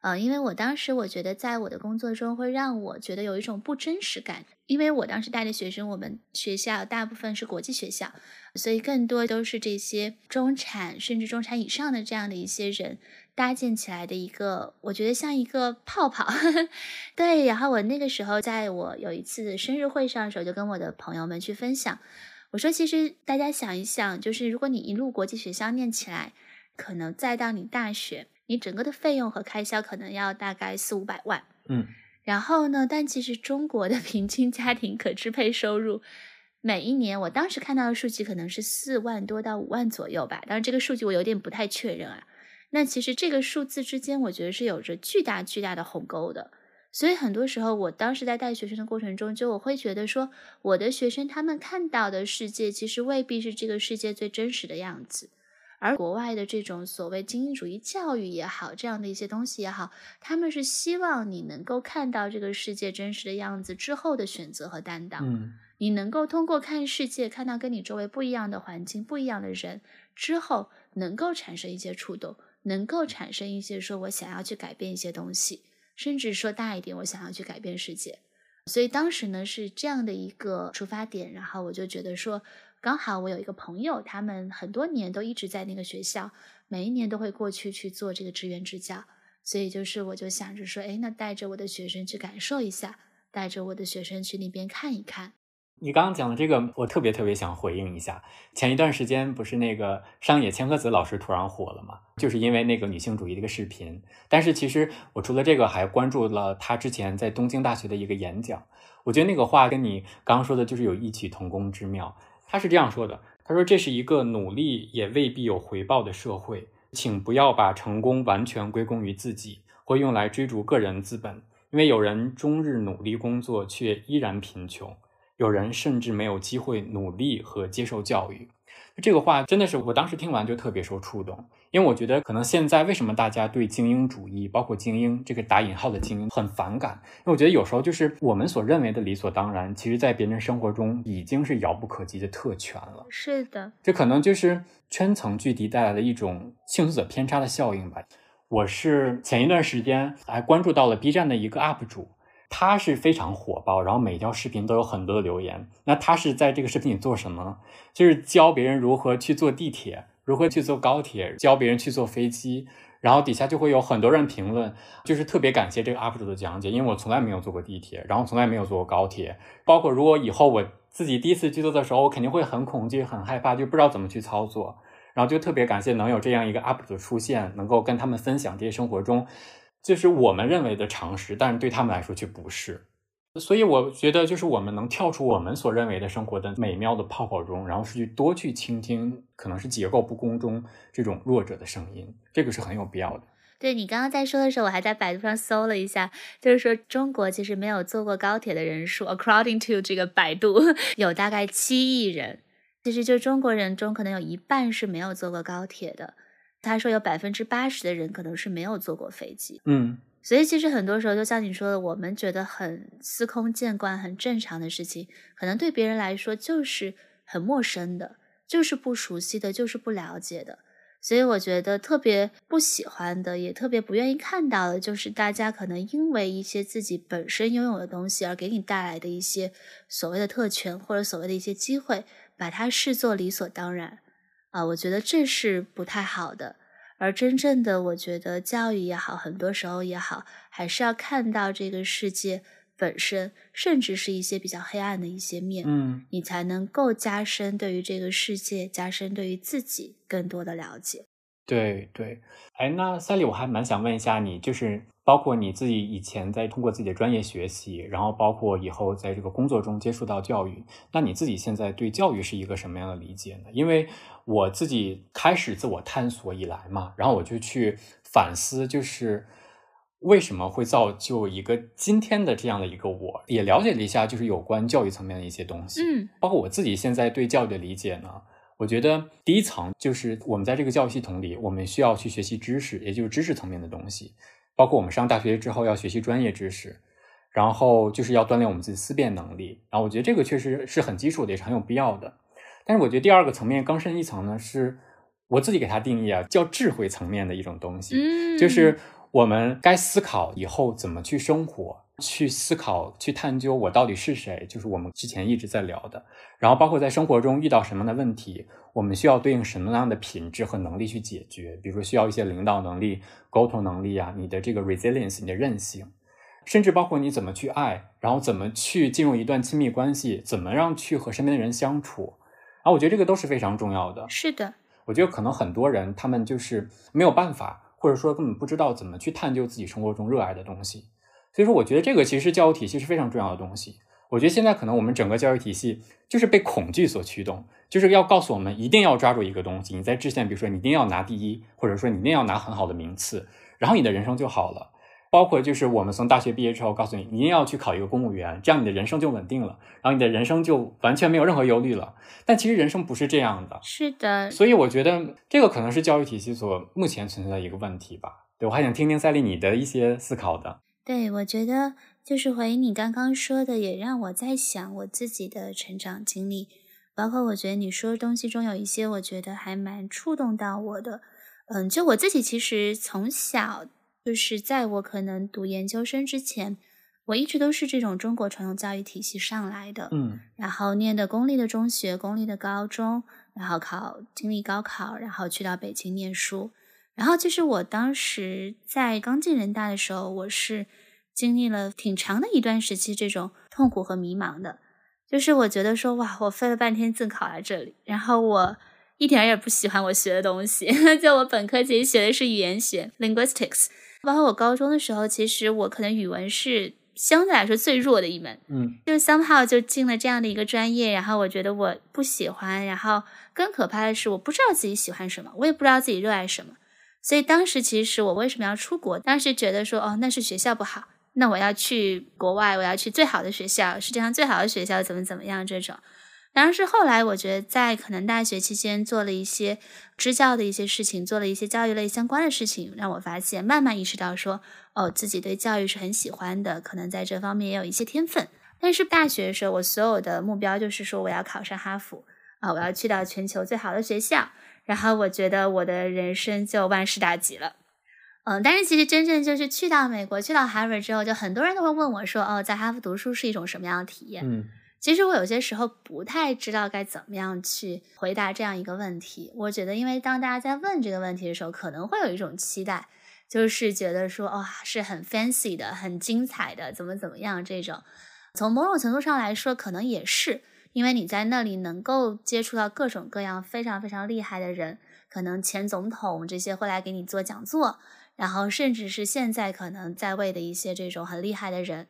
呃，因为我当时我觉得，在我的工作中会让我觉得有一种不真实感。因为我当时带的学生，我们学校大部分是国际学校，所以更多都是这些中产甚至中产以上的这样的一些人搭建起来的一个，我觉得像一个泡泡。对，然后我那个时候在我有一次生日会上的时候，就跟我的朋友们去分享。我说，其实大家想一想，就是如果你一路国际学校念起来，可能再到你大学，你整个的费用和开销可能要大概四五百万。嗯，然后呢，但其实中国的 平均家庭可支配收入，每一年我当时看到的数据可能是四万多到五万左右吧。当然，这个数据我有点不太确认啊。那其实这个数字之间，我觉得是有着巨大巨大的鸿沟的。所以很多时候，我当时在带学生的过程中，就我会觉得说，我的学生他们看到的世界，其实未必是这个世界最真实的样子。而国外的这种所谓精英主义教育也好，这样的一些东西也好，他们是希望你能够看到这个世界真实的样子之后的选择和担当。嗯，你能够通过看世界，看到跟你周围不一样的环境、不一样的人之后，能够产生一些触动，能够产生一些说我想要去改变一些东西。甚至说大一点，我想要去改变世界，所以当时呢是这样的一个出发点，然后我就觉得说，刚好我有一个朋友，他们很多年都一直在那个学校，每一年都会过去去做这个志愿支教，所以就是我就想着说，哎，那带着我的学生去感受一下，带着我的学生去那边看一看。你刚刚讲的这个，我特别特别想回应一下。前一段时间不是那个上野千鹤子老师突然火了吗？就是因为那个女性主义的一个视频。但是其实我除了这个，还关注了她之前在东京大学的一个演讲。我觉得那个话跟你刚刚说的，就是有异曲同工之妙。他是这样说的：他说这是一个努力也未必有回报的社会，请不要把成功完全归功于自己，或用来追逐个人资本，因为有人终日努力工作，却依然贫穷。有人甚至没有机会努力和接受教育，这个话真的是我当时听完就特别受触动，因为我觉得可能现在为什么大家对精英主义，包括精英这个打引号的精英很反感，因为我觉得有时候就是我们所认为的理所当然，其实在别人生活中已经是遥不可及的特权了。是的，这可能就是圈层距离带来的一种幸存者偏差的效应吧。我是前一段时间还关注到了 B 站的一个 UP 主。他是非常火爆，然后每一条视频都有很多的留言。那他是在这个视频里做什么呢？就是教别人如何去坐地铁，如何去坐高铁，教别人去坐飞机。然后底下就会有很多人评论，就是特别感谢这个 UP 主的讲解，因为我从来没有坐过地铁，然后从来没有坐过高铁。包括如果以后我自己第一次去坐的时候，我肯定会很恐惧、很害怕，就不知道怎么去操作。然后就特别感谢能有这样一个 UP 主出现，能够跟他们分享这些生活中。就是我们认为的常识，但是对他们来说却不是。所以我觉得，就是我们能跳出我们所认为的生活的美妙的泡泡中，然后是去多去倾听，可能是结构不公中这种弱者的声音，这个是很有必要的。对你刚刚在说的时候，我还在百度上搜了一下，就是说中国其实没有坐过高铁的人数，according to 这个百度，有大概七亿人。其实就中国人中，可能有一半是没有坐过高铁的。他说有百分之八十的人可能是没有坐过飞机，嗯，所以其实很多时候就像你说的，我们觉得很司空见惯、很正常的事情，可能对别人来说就是很陌生的，就是不熟悉的，就是不了解的。所以我觉得特别不喜欢的，也特别不愿意看到的，就是大家可能因为一些自己本身拥有的东西而给你带来的一些所谓的特权或者所谓的一些机会，把它视作理所当然啊，我觉得这是不太好的。而真正的，我觉得教育也好，很多时候也好，还是要看到这个世界本身，甚至是一些比较黑暗的一些面，嗯，你才能够加深对于这个世界，加深对于自己更多的了解。对对，哎，那赛丽，我还蛮想问一下你，就是包括你自己以前在通过自己的专业学习，然后包括以后在这个工作中接触到教育，那你自己现在对教育是一个什么样的理解呢？因为我自己开始自我探索以来嘛，然后我就去反思，就是为什么会造就一个今天的这样的一个我，也了解了一下，就是有关教育层面的一些东西，嗯，包括我自己现在对教育的理解呢。我觉得第一层就是我们在这个教育系统里，我们需要去学习知识，也就是知识层面的东西，包括我们上大学之后要学习专业知识，然后就是要锻炼我们自己思辨能力。然后我觉得这个确实是很基础的，也是很有必要的。但是我觉得第二个层面更深一层呢，是我自己给它定义啊，叫智慧层面的一种东西，嗯，就是我们该思考以后怎么去生活。去思考、去探究我到底是谁，就是我们之前一直在聊的。然后包括在生活中遇到什么样的问题，我们需要对应什么样的品质和能力去解决。比如说需要一些领导能力、沟通能力啊，你的这个 resilience，你的韧性，甚至包括你怎么去爱，然后怎么去进入一段亲密关系，怎么样去和身边的人相处。啊，我觉得这个都是非常重要的。是的，我觉得可能很多人他们就是没有办法，或者说根本不知道怎么去探究自己生活中热爱的东西。所以说，我觉得这个其实教育体系是非常重要的东西。我觉得现在可能我们整个教育体系就是被恐惧所驱动，就是要告诉我们一定要抓住一个东西。你在之前，比如说你一定要拿第一，或者说你一定要拿很好的名次，然后你的人生就好了。包括就是我们从大学毕业之后，告诉你你一定要去考一个公务员，这样你的人生就稳定了，然后你的人生就完全没有任何忧虑了。但其实人生不是这样的。是的。所以我觉得这个可能是教育体系所目前存在的一个问题吧。对我还想听听赛丽你的一些思考的。对，我觉得就是回应你刚刚说的，也让我在想我自己的成长经历，包括我觉得你说的东西中有一些，我觉得还蛮触动到我的。嗯，就我自己其实从小就是在我可能读研究生之前，我一直都是这种中国传统教育体系上来的，嗯，然后念的公立的中学、公立的高中，然后考经历高考，然后去到北京念书。然后其实我当时在刚进人大的时候，我是经历了挺长的一段时期这种痛苦和迷茫的。就是我觉得说，哇，我费了半天劲考来这里，然后我一点也不喜欢我学的东西。就我本科其实学的是语言学 （linguistics），包括我高中的时候，其实我可能语文是相对来说最弱的一门。嗯，就 somehow 就进了这样的一个专业，然后我觉得我不喜欢，然后更可怕的是，我不知道自己喜欢什么，我也不知道自己热爱什么。所以当时其实我为什么要出国？当时觉得说，哦，那是学校不好，那我要去国外，我要去最好的学校，世界上最好的学校，怎么怎么样这种。当然是后来我觉得在可能大学期间做了一些支教的一些事情，做了一些教育类相关的事情，让我发现慢慢意识到说，哦，自己对教育是很喜欢的，可能在这方面也有一些天分。但是大学的时候，我所有的目标就是说，我要考上哈佛啊，我要去到全球最好的学校。然后我觉得我的人生就万事大吉了，嗯，但是其实真正就是去到美国，去到哈佛之后，就很多人都会问我说：“哦，在哈佛读书是一种什么样的体验？”嗯，其实我有些时候不太知道该怎么样去回答这样一个问题。我觉得，因为当大家在问这个问题的时候，可能会有一种期待，就是觉得说：“哦，是很 fancy 的，很精彩的，怎么怎么样？”这种从某种程度上来说，可能也是。因为你在那里能够接触到各种各样非常非常厉害的人，可能前总统这些会来给你做讲座，然后甚至是现在可能在位的一些这种很厉害的人，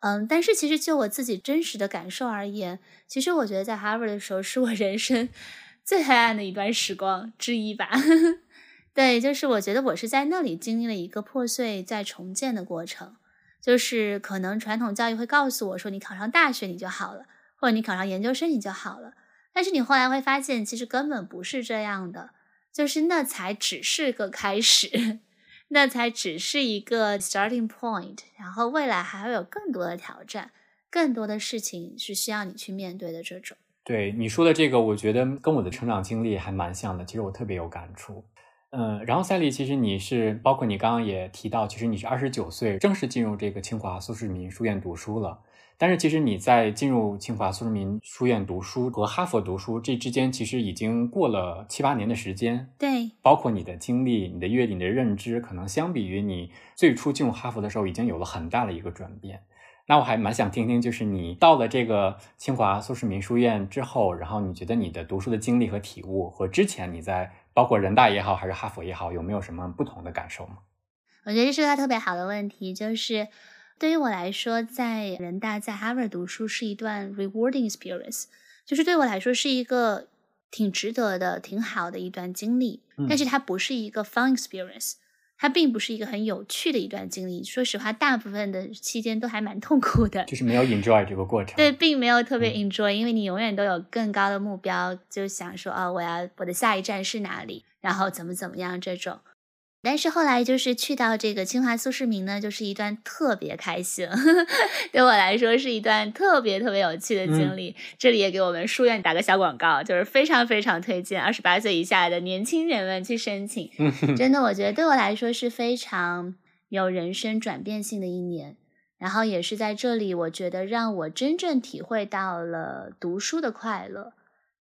嗯，但是其实就我自己真实的感受而言，其实我觉得在 Harvard 的时候是我人生 最黑暗的一段时光之一吧。对，就是我觉得我是在那里经历了一个破碎再重建的过程，就是可能传统教育会告诉我说，你考上大学你就好了。或者你考上研究生你就好了，但是你后来会发现，其实根本不是这样的，就是那才只是个开始，那才只是一个 starting point，然后未来还会有更多的挑战，更多的事情是需要你去面对的。这种对你说的这个，我觉得跟我的成长经历还蛮像的。其实我特别有感触。嗯，然后赛丽，其实你是包括你刚刚也提到，其实你是二十九岁正式进入这个清华苏世民书院读书了。但是其实你在进入清华苏世民书院读书和哈佛读书这之间，其实已经过了七八年的时间。对，包括你的经历、你的阅历、你的认知，可能相比于你最初进入哈佛的时候，已经有了很大的一个转变。那我还蛮想听听，就是你到了这个清华苏世民书院之后，然后你觉得你的读书的经历和体悟和之前你在包括人大也好，还是哈佛也好，有没有什么不同的感受吗？我觉得这是个特别好的问题，就是对于我来说，在人大在 Harvard 读书是一段 rewarding experience，就是对我来说是一个挺值得的、挺好的一段经历，但是它不是一个 fun experience。它并不是一个很有趣的一段经历。说实话，大部分的期间都还蛮痛苦的，就是没有 enjoy 这个过程。对，并没有特别 enjoy，因为你永远都有更高的目标，就想说，哦，我要我的下一站是哪里，然后怎么怎么样这种。但是后来就是去到这个清华苏世民呢，就是一段特别开心，对我来说是一段特别特别有趣的经历。这里也给我们书院打个小广告，就是非常非常推荐二十八岁以下的年轻人们去申请。真的，我觉得对我来说是非常有人生转变性的一年。然后也是在这里，我觉得让我真正体会到了读书的快乐，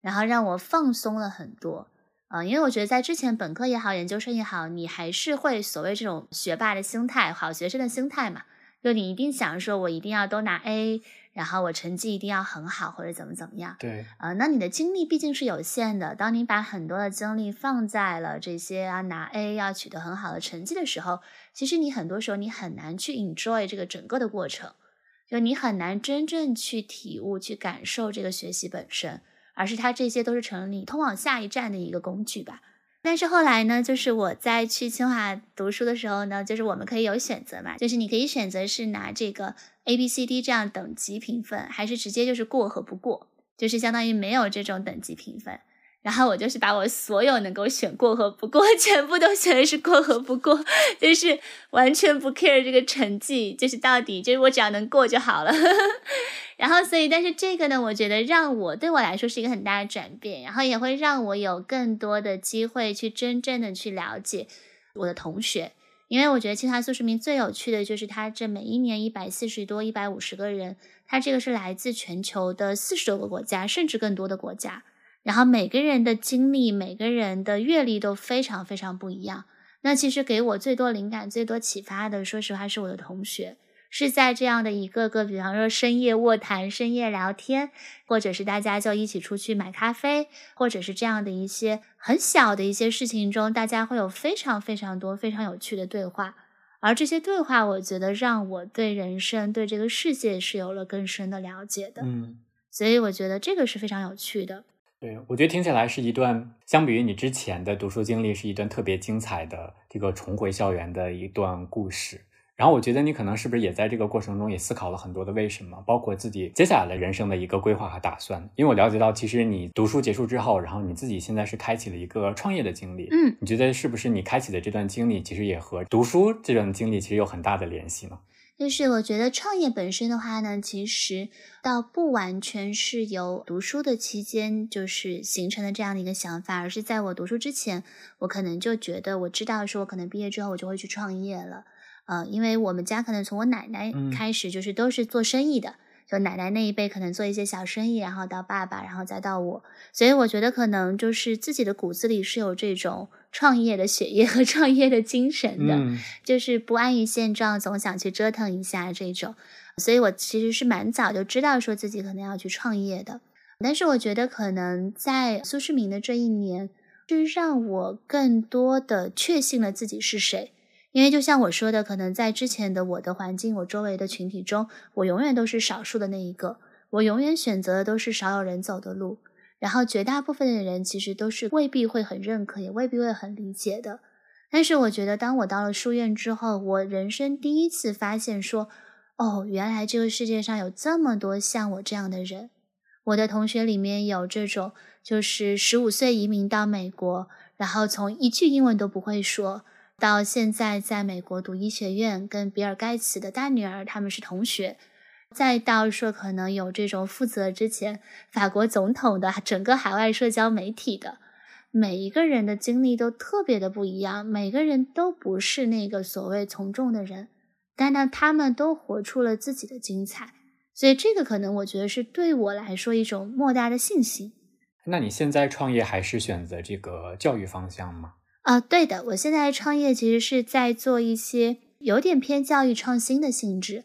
然后让我放松了很多。嗯，因为我觉得在之前本科也好，研究生也好，你还是会所谓这种学霸的心态，好学生的心态嘛，就你一定想说，我一定要都拿 A，然后我成绩一定要很好，或者怎么怎么样。对，呃，那你的精力毕竟是有限的，当你把很多的精力放在了这些啊拿 A 要取得很好的成绩的时候，其实你很多时候你很难去 enjoy 这个整个的过程，就你很难真正去体悟、去感受这个学习本身。而是它这些都是成了你通往下一站的一个工具吧。但是后来呢，就是我在去清华读书的时候呢，就是我们可以有选择嘛，就是你可以选择是拿这个 A、B、C、D 这样等级评分，还是直接就是过和不过，就是相当于没有这种等级评分。然后我就是把我所有能够选过和不过，全部都选的是过和不过，就是完全不 care 这个成绩，就是到底就是我只要能过就好了。然后所以，但是这个呢，我觉得让我对我来说是一个很大的转变，然后也会让我有更多的机会去真正的去了解我的同学，因为我觉得清华苏世民最有趣的就是他这每一年一百四十多、一百五十个人，他这个是来自全球的四十多个国家，甚至更多的国家。然后每个人的经历、每个人的阅历都非常非常不一样。那其实给我最多灵感、最多启发的，说实话是我的同学，是在这样的一个个，比方说深夜卧谈、深夜聊天，或者是大家就一起出去买咖啡，或者是这样的一些很小的一些事情中，大家会有非常非常多非常有趣的对话。而这些对话，我觉得让我对人生、对这个世界是有了更深的了解的。嗯，所以我觉得这个是非常有趣的。对，我觉得听起来是一段相比于你之前的读书经历，是一段特别精彩的这个重回校园的一段故事。然后我觉得你可能是不是也在这个过程中也思考了很多的为什么，包括自己接下来的人生的一个规划和打算。因为我了解到，其实你读书结束之后，然后你自己现在是开启了一个创业的经历。嗯，你觉得是不是你开启的这段经历，其实也和读书这段经历其实有很大的联系呢？就是我觉得创业本身的话呢，其实倒不完全是由读书的期间就是形成的这样的一个想法，而是在我读书之前，我可能就觉得我知道说，我可能毕业之后我就会去创业了，呃，因为我们家可能从我奶奶开始就是都是做生意的。就奶奶那一辈可能做一些小生意，然后到爸爸，然后再到我，所以我觉得可能就是自己的骨子里是有这种创业的血液和创业的精神的，就是不安于现状，总想去折腾一下这种。所以我其实是蛮早就知道说自己可能要去创业的，但是我觉得可能在苏世民的这一年，是让我更多的确信了自己是谁。因为就像我说的，可能在之前的我的环境，我周围的群体中，我永远都是少数的那一个，我永远选择的都是少有人走的路，然后绝大部分的人其实都是未必会很认可，也未必会很理解的。但是我觉得，当我到了书院之后，我人生第一次发现说，哦，原来这个世界上有这么多像我这样的人。我的同学里面有这种，就是十五岁移民到美国，然后从一句英文都不会说。到现在，在美国读医学院，跟比尔盖茨的大女儿他们是同学。再到说可能有这种负责之前法国总统的整个海外社交媒体的，每一个人的经历都特别的不一样，每个人都不是那个所谓从众的人，但呢，他们都活出了自己的精彩，所以这个可能我觉得是对我来说一种莫大的信心。那你现在创业还是选择这个教育方向吗？啊，对的，我现在创业其实是在做一些有点偏教育创新的性质。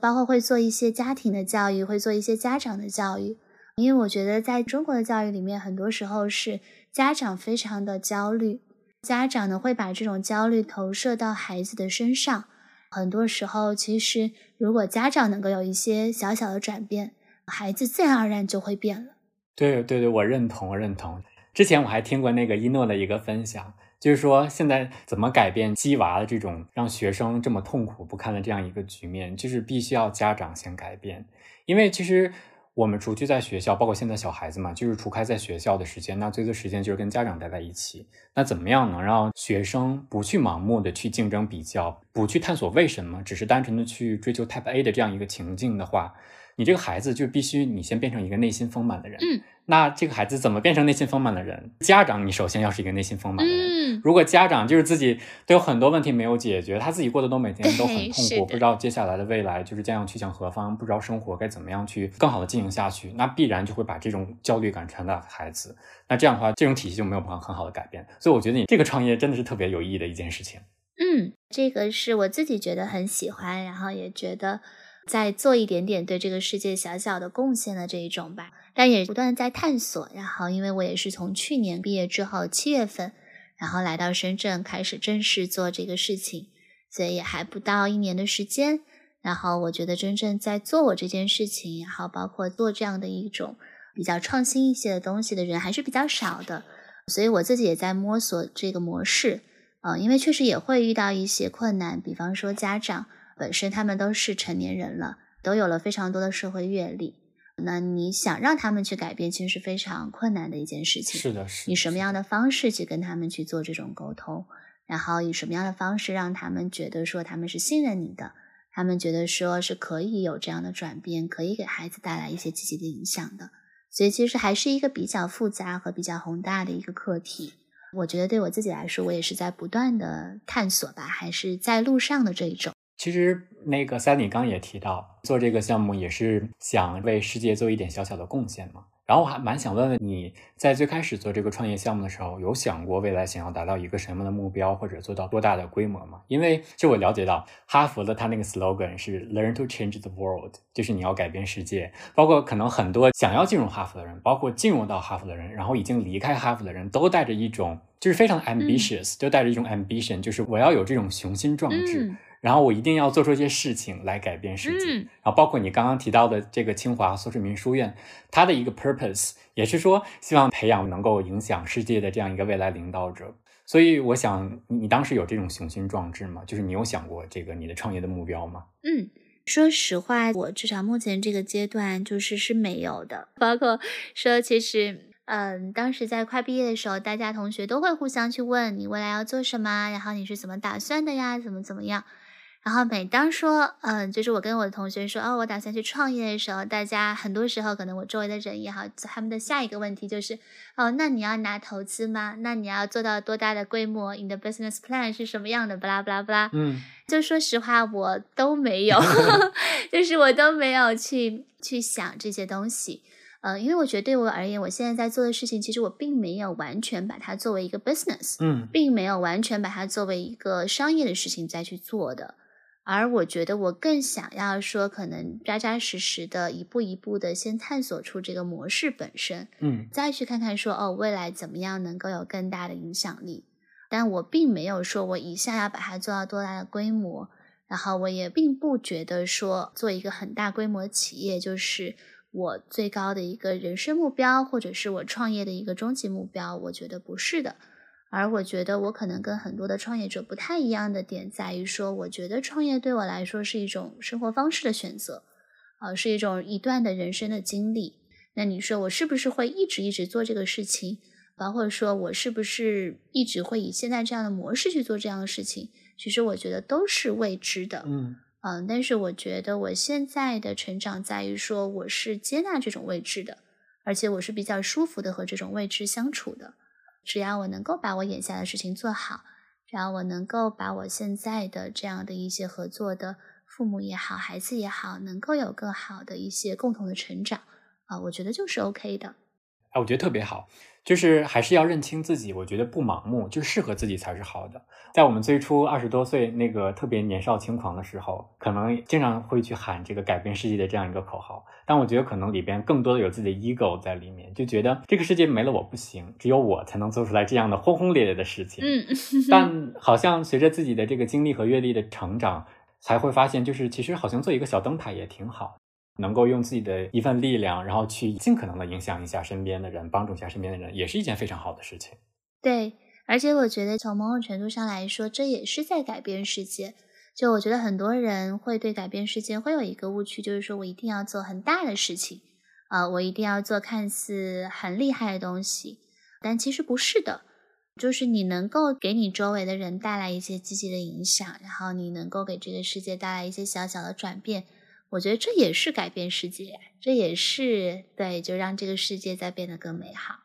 包括会做一些家庭的教育，会做一些家长的教育，因为我觉得在中国的教育里面，很多时候是家长非常的焦虑，家长呢会把这种焦虑投射到孩子的身上。很多时候，其实如果家长能够有一些小小的转变，孩子自然而然就会变了。对对对，我认同，我认同。之前我还听过那个一诺的一个分享。就是说，现在怎么改变鸡娃的这种让学生这么痛苦不堪的这样一个局面，就是必须要家长先改变。因为其实我们除去在学校，包括现在小孩子嘛，就是除开在学校的时间，那最多时间就是跟家长待在一起。那怎么样能让学生不去盲目的去竞争比较，不去探索为什么，只是单纯的去追求 Type A 的这样一个情境的话，你这个孩子就必须你先变成一个内心丰满的人。嗯。那这个孩子怎么变成内心丰满的人？家长，你首先要是一个内心丰满的人。如果家长就是自己都有很多问题没有解决，他自己过得都每天都很痛苦，不知道接下来的未来就是将要去向何方，不知道生活该怎么样去更好的进行下去，那必然就会把这种焦虑感传达给孩子。那这样的话，这种体系就没有办法很好的改变。所以我觉得你这个创业真的是特别有意义的一件事情。嗯，这个是我自己觉得很喜欢，然后也觉得在做一点点对这个世界小小的贡献的这一种吧。但也不断在探索，然后因为我也是从去年毕业之后七月份，然后来到深圳开始正式做这个事情，所以也还不到一年的时间。然后我觉得真正在做我这件事情，然后包括做这样的一种比较创新一些的东西的人还是比较少的，所以我自己也在摸索这个模式。呃，因为确实也会遇到一些困难，比方说家长本身他们都是成年人了，都有了非常多的社会阅历。那你想让他们去改变，其实是非常困难的一件事情。是的，是的。以什么样的方式去跟他们去做这种沟通，然后以什么样的方式让他们觉得说他们是信任你的，他们觉得说是可以有这样的转变，可以给孩子带来一些积极的影响的。所以其实还是一个比较复杂和比较宏大的一个课题。我觉得对我自己来说，我也是在不断的探索吧，还是在路上的这一种。其实那个 Sally 刚也提到，做这个项目也是想为世界做一点小小的贡献嘛。然后我还蛮想问问你在最开始做这个创业项目的时候，有想过未来想要达到一个什么的目标，或者做到多大的规模吗？因为就我了解到，哈佛的他那个 slogan 是 Learn to change the world，就是你要改变世界。包括可能很多想要进入哈佛的人，包括进入到哈佛的人，然后已经离开哈佛的人都带着一种就是非常 ambitious，就带着一种 ambition，就是我要有这种雄心壮志。然后我一定要做出一些事情来改变世界。然后包括你刚刚提到的这个清华苏世民书院，它的一个 purpose 也是说希望培养能够影响世界的这样一个未来领导者。所以我想，你当时有这种雄心壮志吗？就是你有想过这个你的创业的目标吗？嗯，说实话，我至少目前这个阶段就是是没有的。包括说，其实，嗯，当时在快毕业的时候，大家同学都会互相去问你未来要做什么，然后你是怎么打算的呀？怎么怎么样？然后每当说，嗯，就是我跟我的同学说，哦，我打算去创业的时候，大家很多时候可能我周围的人也好，他们的下一个问题就是，哦，那你要拿投资吗？那你要做到多大的规模？你的 business plan 是什么样的？巴拉巴拉巴拉。嗯，就说实话，我都没有，就是我都没有去去想这些东西。呃，因为我觉得对我而言，我现在在做的事情，其实我并没有完全把它作为一个 business，嗯，并没有完全把它作为一个商业的事情再去做的。而我觉得，我更想要说，可能扎扎实实的，一步一步的，先探索出这个模式本身，嗯，再去看看说，哦，未来怎么样能够有更大的影响力。但我并没有说我一下要把它做到多大的规模，然后我也并不觉得说做一个很大规模企业就是我最高的一个人生目标，或者是我创业的一个终极目标。我觉得不是的。而我觉得我可能跟很多的创业者不太一样的点在于说，我觉得创业对我来说是一种生活方式的选择，呃，是一种一段的人生的经历。那你说我是不是会一直一直做这个事情？包括说我是不是一直会以现在这样的模式去做这样的事情？其实我觉得都是未知的。嗯，嗯，但是我觉得我现在的成长在于说，我是接纳这种未知的，而且我是比较舒服的和这种未知相处的。只要我能够把我眼下的事情做好，只要我能够把我现在的这样的一些合作的父母也好，孩子也好，能够有更好的一些共同的成长啊，我觉得就是 OK 的。哎，我觉得特别好。就是还是要认清自己，我觉得不盲目，就适合自己才是好的。在我们最初二十多岁那个特别年少轻狂的时候，可能经常会去喊这个改变世界的这样一个口号，但我觉得可能里边更多的有自己的 ego 在里面，就觉得这个世界没了我不行，只有我才能做出来这样的轰轰烈烈的事情。嗯，但好像随着自己的这个经历和阅历的成长，才会发现，就是其实好像做一个小灯塔也挺好。能够用自己的一份力量，然后去尽可能的影响一下身边的人，帮助一下身边的人，也是一件非常好的事情。对，而且我觉得从某种程度上来说，这也是在改变世界。就我觉得很多人会对改变世界会有一个误区，就是说我一定要做很大的事情，啊，我一定要做看似很厉害的东西，但其实不是的。就是你能够给你周围的人带来一些积极的影响，然后你能够给这个世界带来一些小小的转变。我觉得这也是改变世界，这也是对，就让这个世界在变得更美好。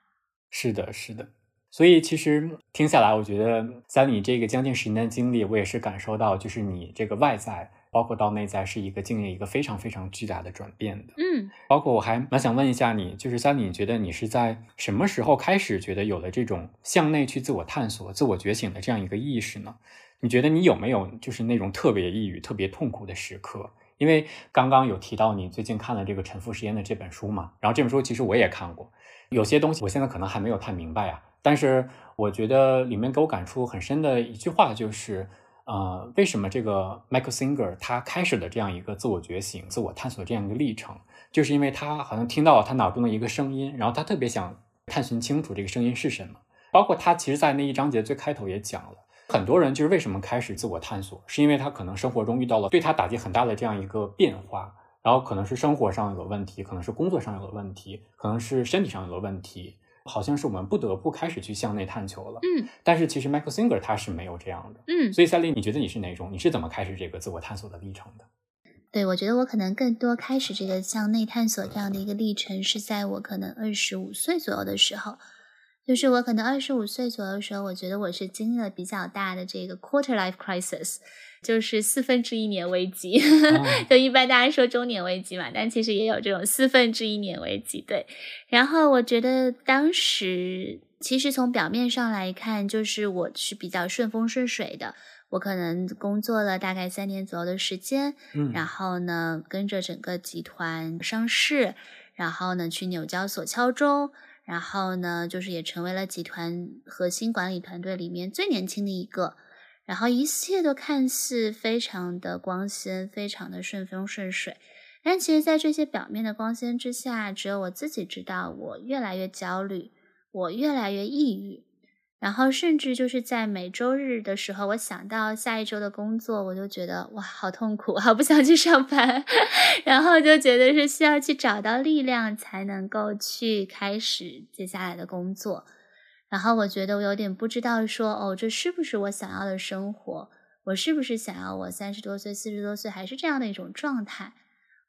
是的，是的。所以其实听下来，我觉得在你这个将近十年的经历，我也是感受到，就是你这个外在，包括到内在，是一个经历一个非常非常巨大的转变的。嗯，包括我还蛮想问一下你，就是像你觉得你是在什么时候开始觉得有了这种向内去自我探索、自我觉醒的这样一个意识呢？你觉得你有没有就是那种特别抑郁、特别痛苦的时刻？因为刚刚有提到你最近看了这个沉浮实验的这本书嘛，然后这本书其实我也看过，有些东西我现在可能还没有太明白啊，但是我觉得里面给我感触很深的一句话就是，呃，为什么这个 Michael Singer 他开始的这样一个自我觉醒、自我探索这样一个历程，就是因为他好像听到了他脑中的一个声音，然后他特别想探寻清楚这个声音是什么，包括他其实在那一章节最开头也讲了。很多人就是为什么开始自我探索，是因为他可能生活中遇到了对他打击很大的这样一个变化，然后可能是生活上有了问题，可能是工作上有了问题，可能是身体上有了问题，好像是我们不得不开始去向内探求了。嗯，但是其实 Michael Singer 他是没有这样的。嗯，所以赛丽，你觉得你是哪种？你是怎么开始这个自我探索的历程的？对，我觉得我可能更多开始这个向内探索这样的一个历程，是在我可能二十五岁左右的时候。就是我可能二十五岁左右的时候，我觉得我是经历了比较大的这个 quarter life crisis，就是四分之一年危机。就一般大家说中年危机嘛，但其实也有这种四分之一年危机。对，然后我觉得当时其实从表面上来看，就是我是比较顺风顺水的。我可能工作了大概三年左右的时间，嗯，然后呢跟着整个集团上市，然后呢去纽交所敲钟。然后呢，就是也成为了集团核心管理团队里面最年轻的一个，然后一切都看似非常的光鲜，非常的顺风顺水，但其实，在这些表面的光鲜之下，只有我自己知道，我越来越焦虑，我越来越抑郁。然后甚至就是在每周日的时候，我想到下一周的工作，我就觉得哇，好痛苦，好不想去上班，然后就觉得是需要去找到力量才能够去开始接下来的工作。然后我觉得我有点不知道说，哦，这是不是我想要的生活？我是不是想要我三十多岁、四十多岁还是这样的一种状态？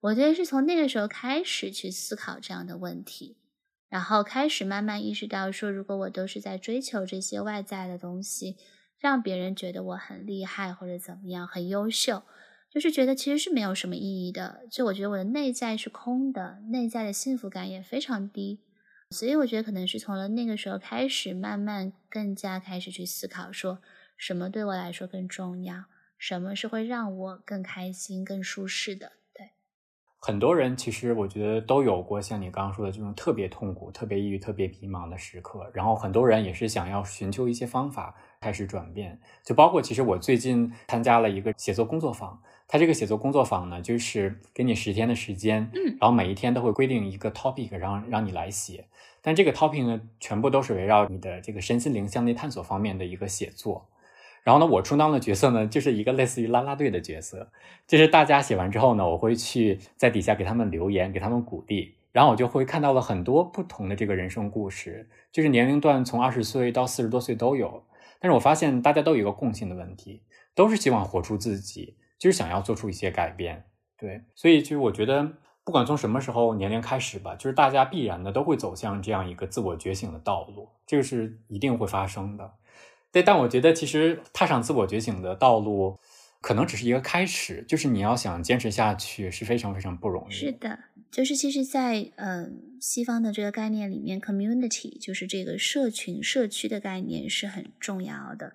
我觉得是从那个时候开始去思考这样的问题。然后开始慢慢意识到，说如果我都是在追求这些外在的东西，让别人觉得我很厉害或者怎么样很优秀，就是觉得其实是没有什么意义的。就我觉得我的内在是空的，内在的幸福感也非常低。所以我觉得可能是从了那个时候开始，慢慢更加开始去思考，说什么对我来说更重要，什么是会让我更开心、更舒适的。很多人其实我觉得都有过像你刚刚说的这种特别痛苦、特别抑郁、特别迷茫的时刻，然后很多人也是想要寻求一些方法开始转变，就包括其实我最近参加了一个写作工作坊，它这个写作工作坊呢，就是给你十天的时间，嗯，然后每一天都会规定一个 topic，让让你来写，但这个 topic 呢，全部都是围绕你的这个身心灵向内探索方面的一个写作。然后呢，我充当的角色呢，就是一个类似于啦啦队的角色，就是大家写完之后呢，我会去在底下给他们留言，给他们鼓励，然后我就会看到了很多不同的这个人生故事，就是年龄段从二十岁到四十多岁都有。但是我发现大家都有一个共性的问题，都是希望活出自己，就是想要做出一些改变。对，所以其实我觉得，不管从什么时候年龄开始吧，就是大家必然的都会走向这样一个自我觉醒的道路，这个是一定会发生的。对，但我觉得其实踏上自我觉醒的道路，可能只是一个开始，就是你要想坚持下去是非常非常不容易。是的，就是其实，在嗯西方的这个概念里面，community 就是这个社群、社区的概念是很重要的。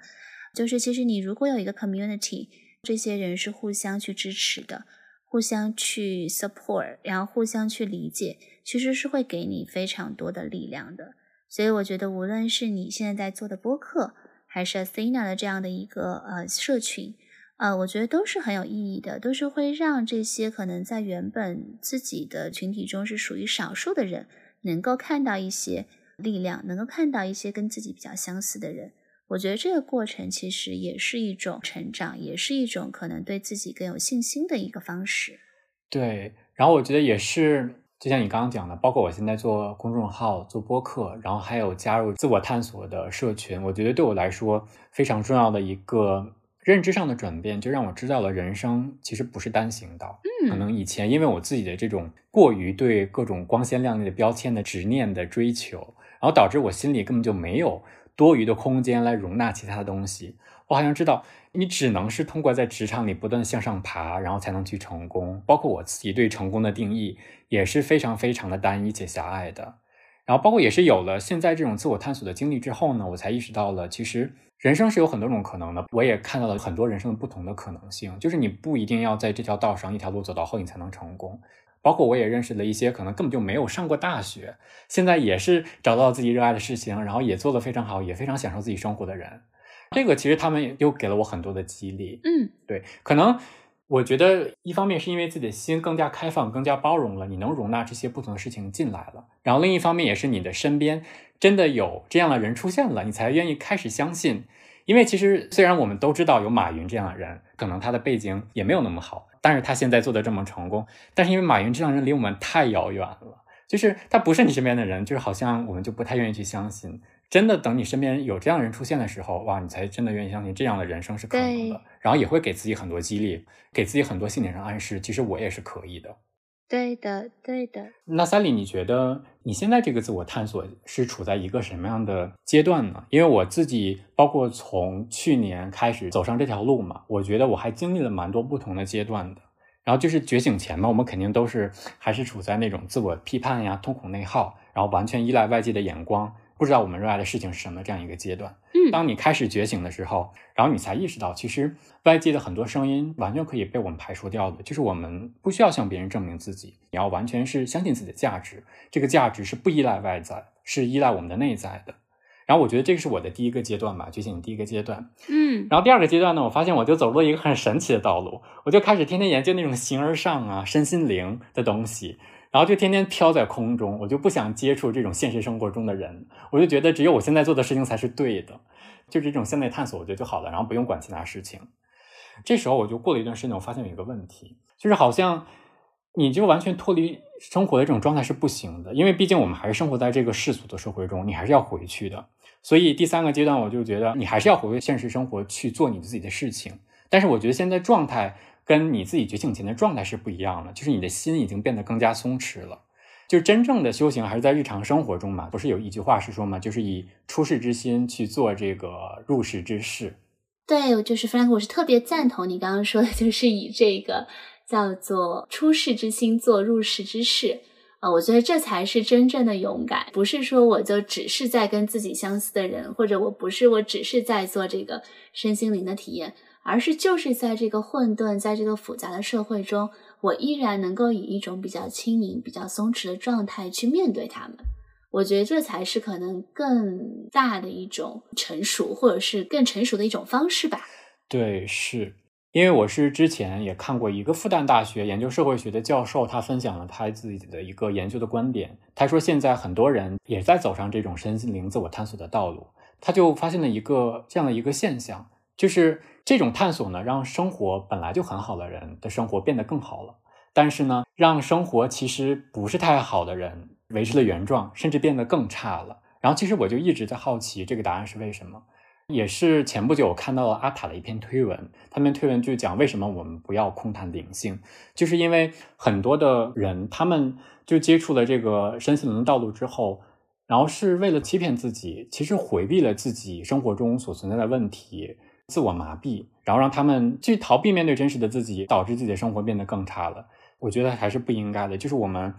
就是其实你如果有一个 community，这些人是互相去支持的，互相去 support，然后互相去理解，其实是会给你非常多的力量的。所以我觉得，无论是你现在在做的播客，还是 Athena 的这样的一个呃社群，呃，我觉得都是很有意义的，都是会让这些可能在原本自己的群体中是属于少数的人，能够看到一些力量，能够看到一些跟自己比较相似的人。我觉得这个过程其实也是一种成长，也是一种可能对自己更有信心的一个方式。对，然后我觉得也是。就像你刚刚讲的，包括我现在做公众号、做播客，然后还有加入自我探索的社群，我觉得对我来说非常重要的一个认知上的转变，就让我知道了人生其实不是单行道。嗯，可能以前因为我自己的这种过于对各种光鲜亮丽的标签的执念的追求，然后导致我心里根本就没有多余的空间来容纳其他的东西。我好像知道。你只能是通过在职场里不断向上爬，然后才能去成功。包括我自己对成功的定义也是非常非常的单一且狭隘的。然后包括也是有了现在这种自我探索的经历之后呢，我才意识到了，其实人生是有很多种可能的。我也看到了很多人生的不同的可能性，就是你不一定要在这条道上一条路走到后你才能成功。包括我也认识了一些可能根本就没有上过大学，现在也是找到自己热爱的事情，然后也做得非常好，也非常享受自己生活的人。这个其实他们又给了我很多的激励，嗯，对，可能我觉得一方面是因为自己的心更加开放、更加包容了，你能容纳这些不同的事情进来了，然后另一方面也是你的身边真的有这样的人出现了，你才愿意开始相信。因为其实虽然我们都知道有马云这样的人，可能他的背景也没有那么好，但是他现在做的这么成功，但是因为马云这样人离我们太遥远了，就是他不是你身边的人，就是好像我们就不太愿意去相信。真的等你身边有这样的人出现的时候，哇，你才真的愿意相信这样的人生是可能的。然后也会给自己很多激励，给自己很多心理上暗示，其实我也是可以的。对的，对的。那 Sally，你觉得你现在这个自我探索是处在一个什么样的阶段呢？因为我自己包括从去年开始走上这条路嘛，我觉得我还经历了蛮多不同的阶段的。然后就是觉醒前嘛，我们肯定都是还是处在那种自我批判呀、痛苦内耗，然后完全依赖外界的眼光。不知道我们热爱的事情是什么这样一个阶段，嗯，当你开始觉醒的时候，然后你才意识到，其实外界的很多声音完全可以被我们排除掉的，就是我们不需要向别人证明自己，你要完全是相信自己的价值，这个价值是不依赖外在，是依赖我们的内在的。然后我觉得这个是我的第一个阶段吧，觉醒的第一个阶段，嗯，然后第二个阶段呢，我发现我就走入了一个很神奇的道路，我就开始天天研究那种形而上啊、身心灵的东西。然后就天天飘在空中，我就不想接触这种现实生活中的人，我就觉得只有我现在做的事情才是对的，就是这种向内探索，我觉得就好了，然后不用管其他事情。这时候我就过了一段时间，我发现有一个问题，就是好像你就完全脱离生活的这种状态是不行的，因为毕竟我们还是生活在这个世俗的社会中，你还是要回去的。所以第三个阶段，我就觉得你还是要回归现实生活去做你自己的事情。但是我觉得现在状态。跟你自己觉醒前的状态是不一样的，就是你的心已经变得更加松弛了。就是真正的修行还是在日常生活中嘛？不是有一句话是说嘛，就是以出世之心去做这个入世之事。对，就是 Frank，我是特别赞同你刚刚说的，就是以这个叫做出世之心做入世之事啊。我觉得这才是真正的勇敢，不是说我就只是在跟自己相似的人，或者我不是我只是在做这个身心灵的体验。而是就是在这个混沌、在这个复杂的社会中，我依然能够以一种比较轻盈、比较松弛的状态去面对他们。我觉得这才是可能更大的一种成熟，或者是更成熟的一种方式吧。对，是因为我是之前也看过一个复旦大学研究社会学的教授，他分享了他自己的一个研究的观点。他说，现在很多人也在走上这种身心灵自我探索的道路。他就发现了一个这样的一个现象，就是。这种探索呢，让生活本来就很好的人的生活变得更好了。但是呢，让生活其实不是太好的人维持了原状，甚至变得更差了。然后，其实我就一直在好奇这个答案是为什么。也是前不久我看到了阿塔的一篇推文，他们推文就讲为什么我们不要空谈灵性，就是因为很多的人他们就接触了这个身心灵的道路之后，然后是为了欺骗自己，其实回避了自己生活中所存在的问题，自我麻痹，然后让他们去逃避面对真实的自己，导致自己的生活变得更差了。我觉得还是不应该的，就是我们。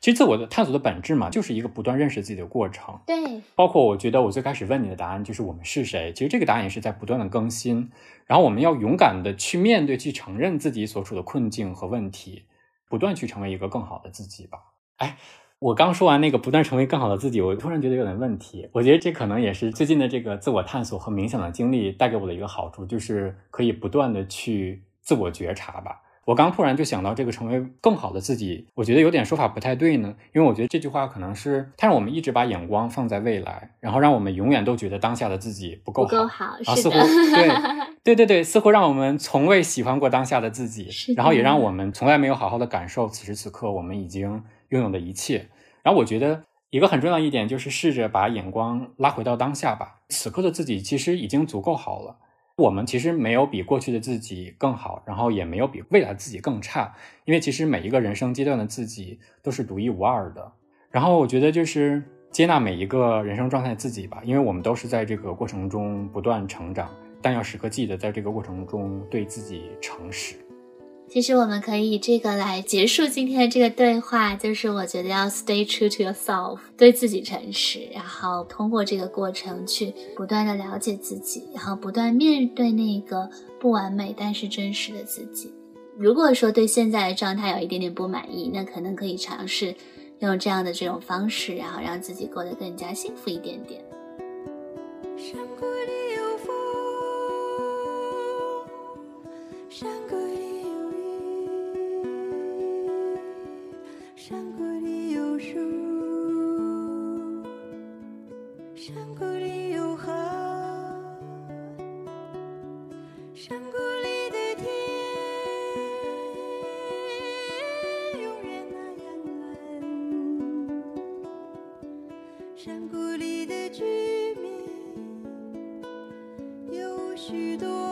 其实自我的探索的本质嘛，就是一个不断认识自己的过程。对，包括我觉得我最开始问你的答案就是我们是谁，其实这个答案也是在不断的更新。然后我们要勇敢的去面对、去承认自己所处的困境和问题，不断去成为一个更好的自己吧。哎，我刚说完那个不断成为更好的自己，我突然觉得有点问题。我觉得这可能也是最近的这个自我探索和冥想的经历带给我的一个好处，就是可以不断的去自我觉察吧。我刚突然就想到这个成为更好的自己，我觉得有点说法不太对呢，因为我觉得这句话可能是它让我们一直把眼光放在未来，然后让我们永远都觉得当下的自己不够好，啊，似乎对 对对对，似乎让我们从未喜欢过当下的自己，然后也让我们从来没有好好的感受此时此刻我们已经拥有的一切。然后我觉得一个很重要一点就是试着把眼光拉回到当下吧，此刻的自己其实已经足够好了。我们其实没有比过去的自己更好，然后也没有比未来自己更差，因为其实每一个人生阶段的自己都是独一无二的。然后我觉得就是接纳每一个人生状态自己吧，因为我们都是在这个过程中不断成长，但要时刻记得在这个过程中对自己诚实。其实我们可以以这个来结束今天的这个对话，就是我觉得要 stay true to yourself，对自己诚实，然后通过这个过程去不断的了解自己，然后不断面对那个不完美但是真实的自己。如果说对现在的状态有一点点不满意，那可能可以尝试用这样的这种方式，然后让自己过得更加幸福一点点。山谷里的居民有许多。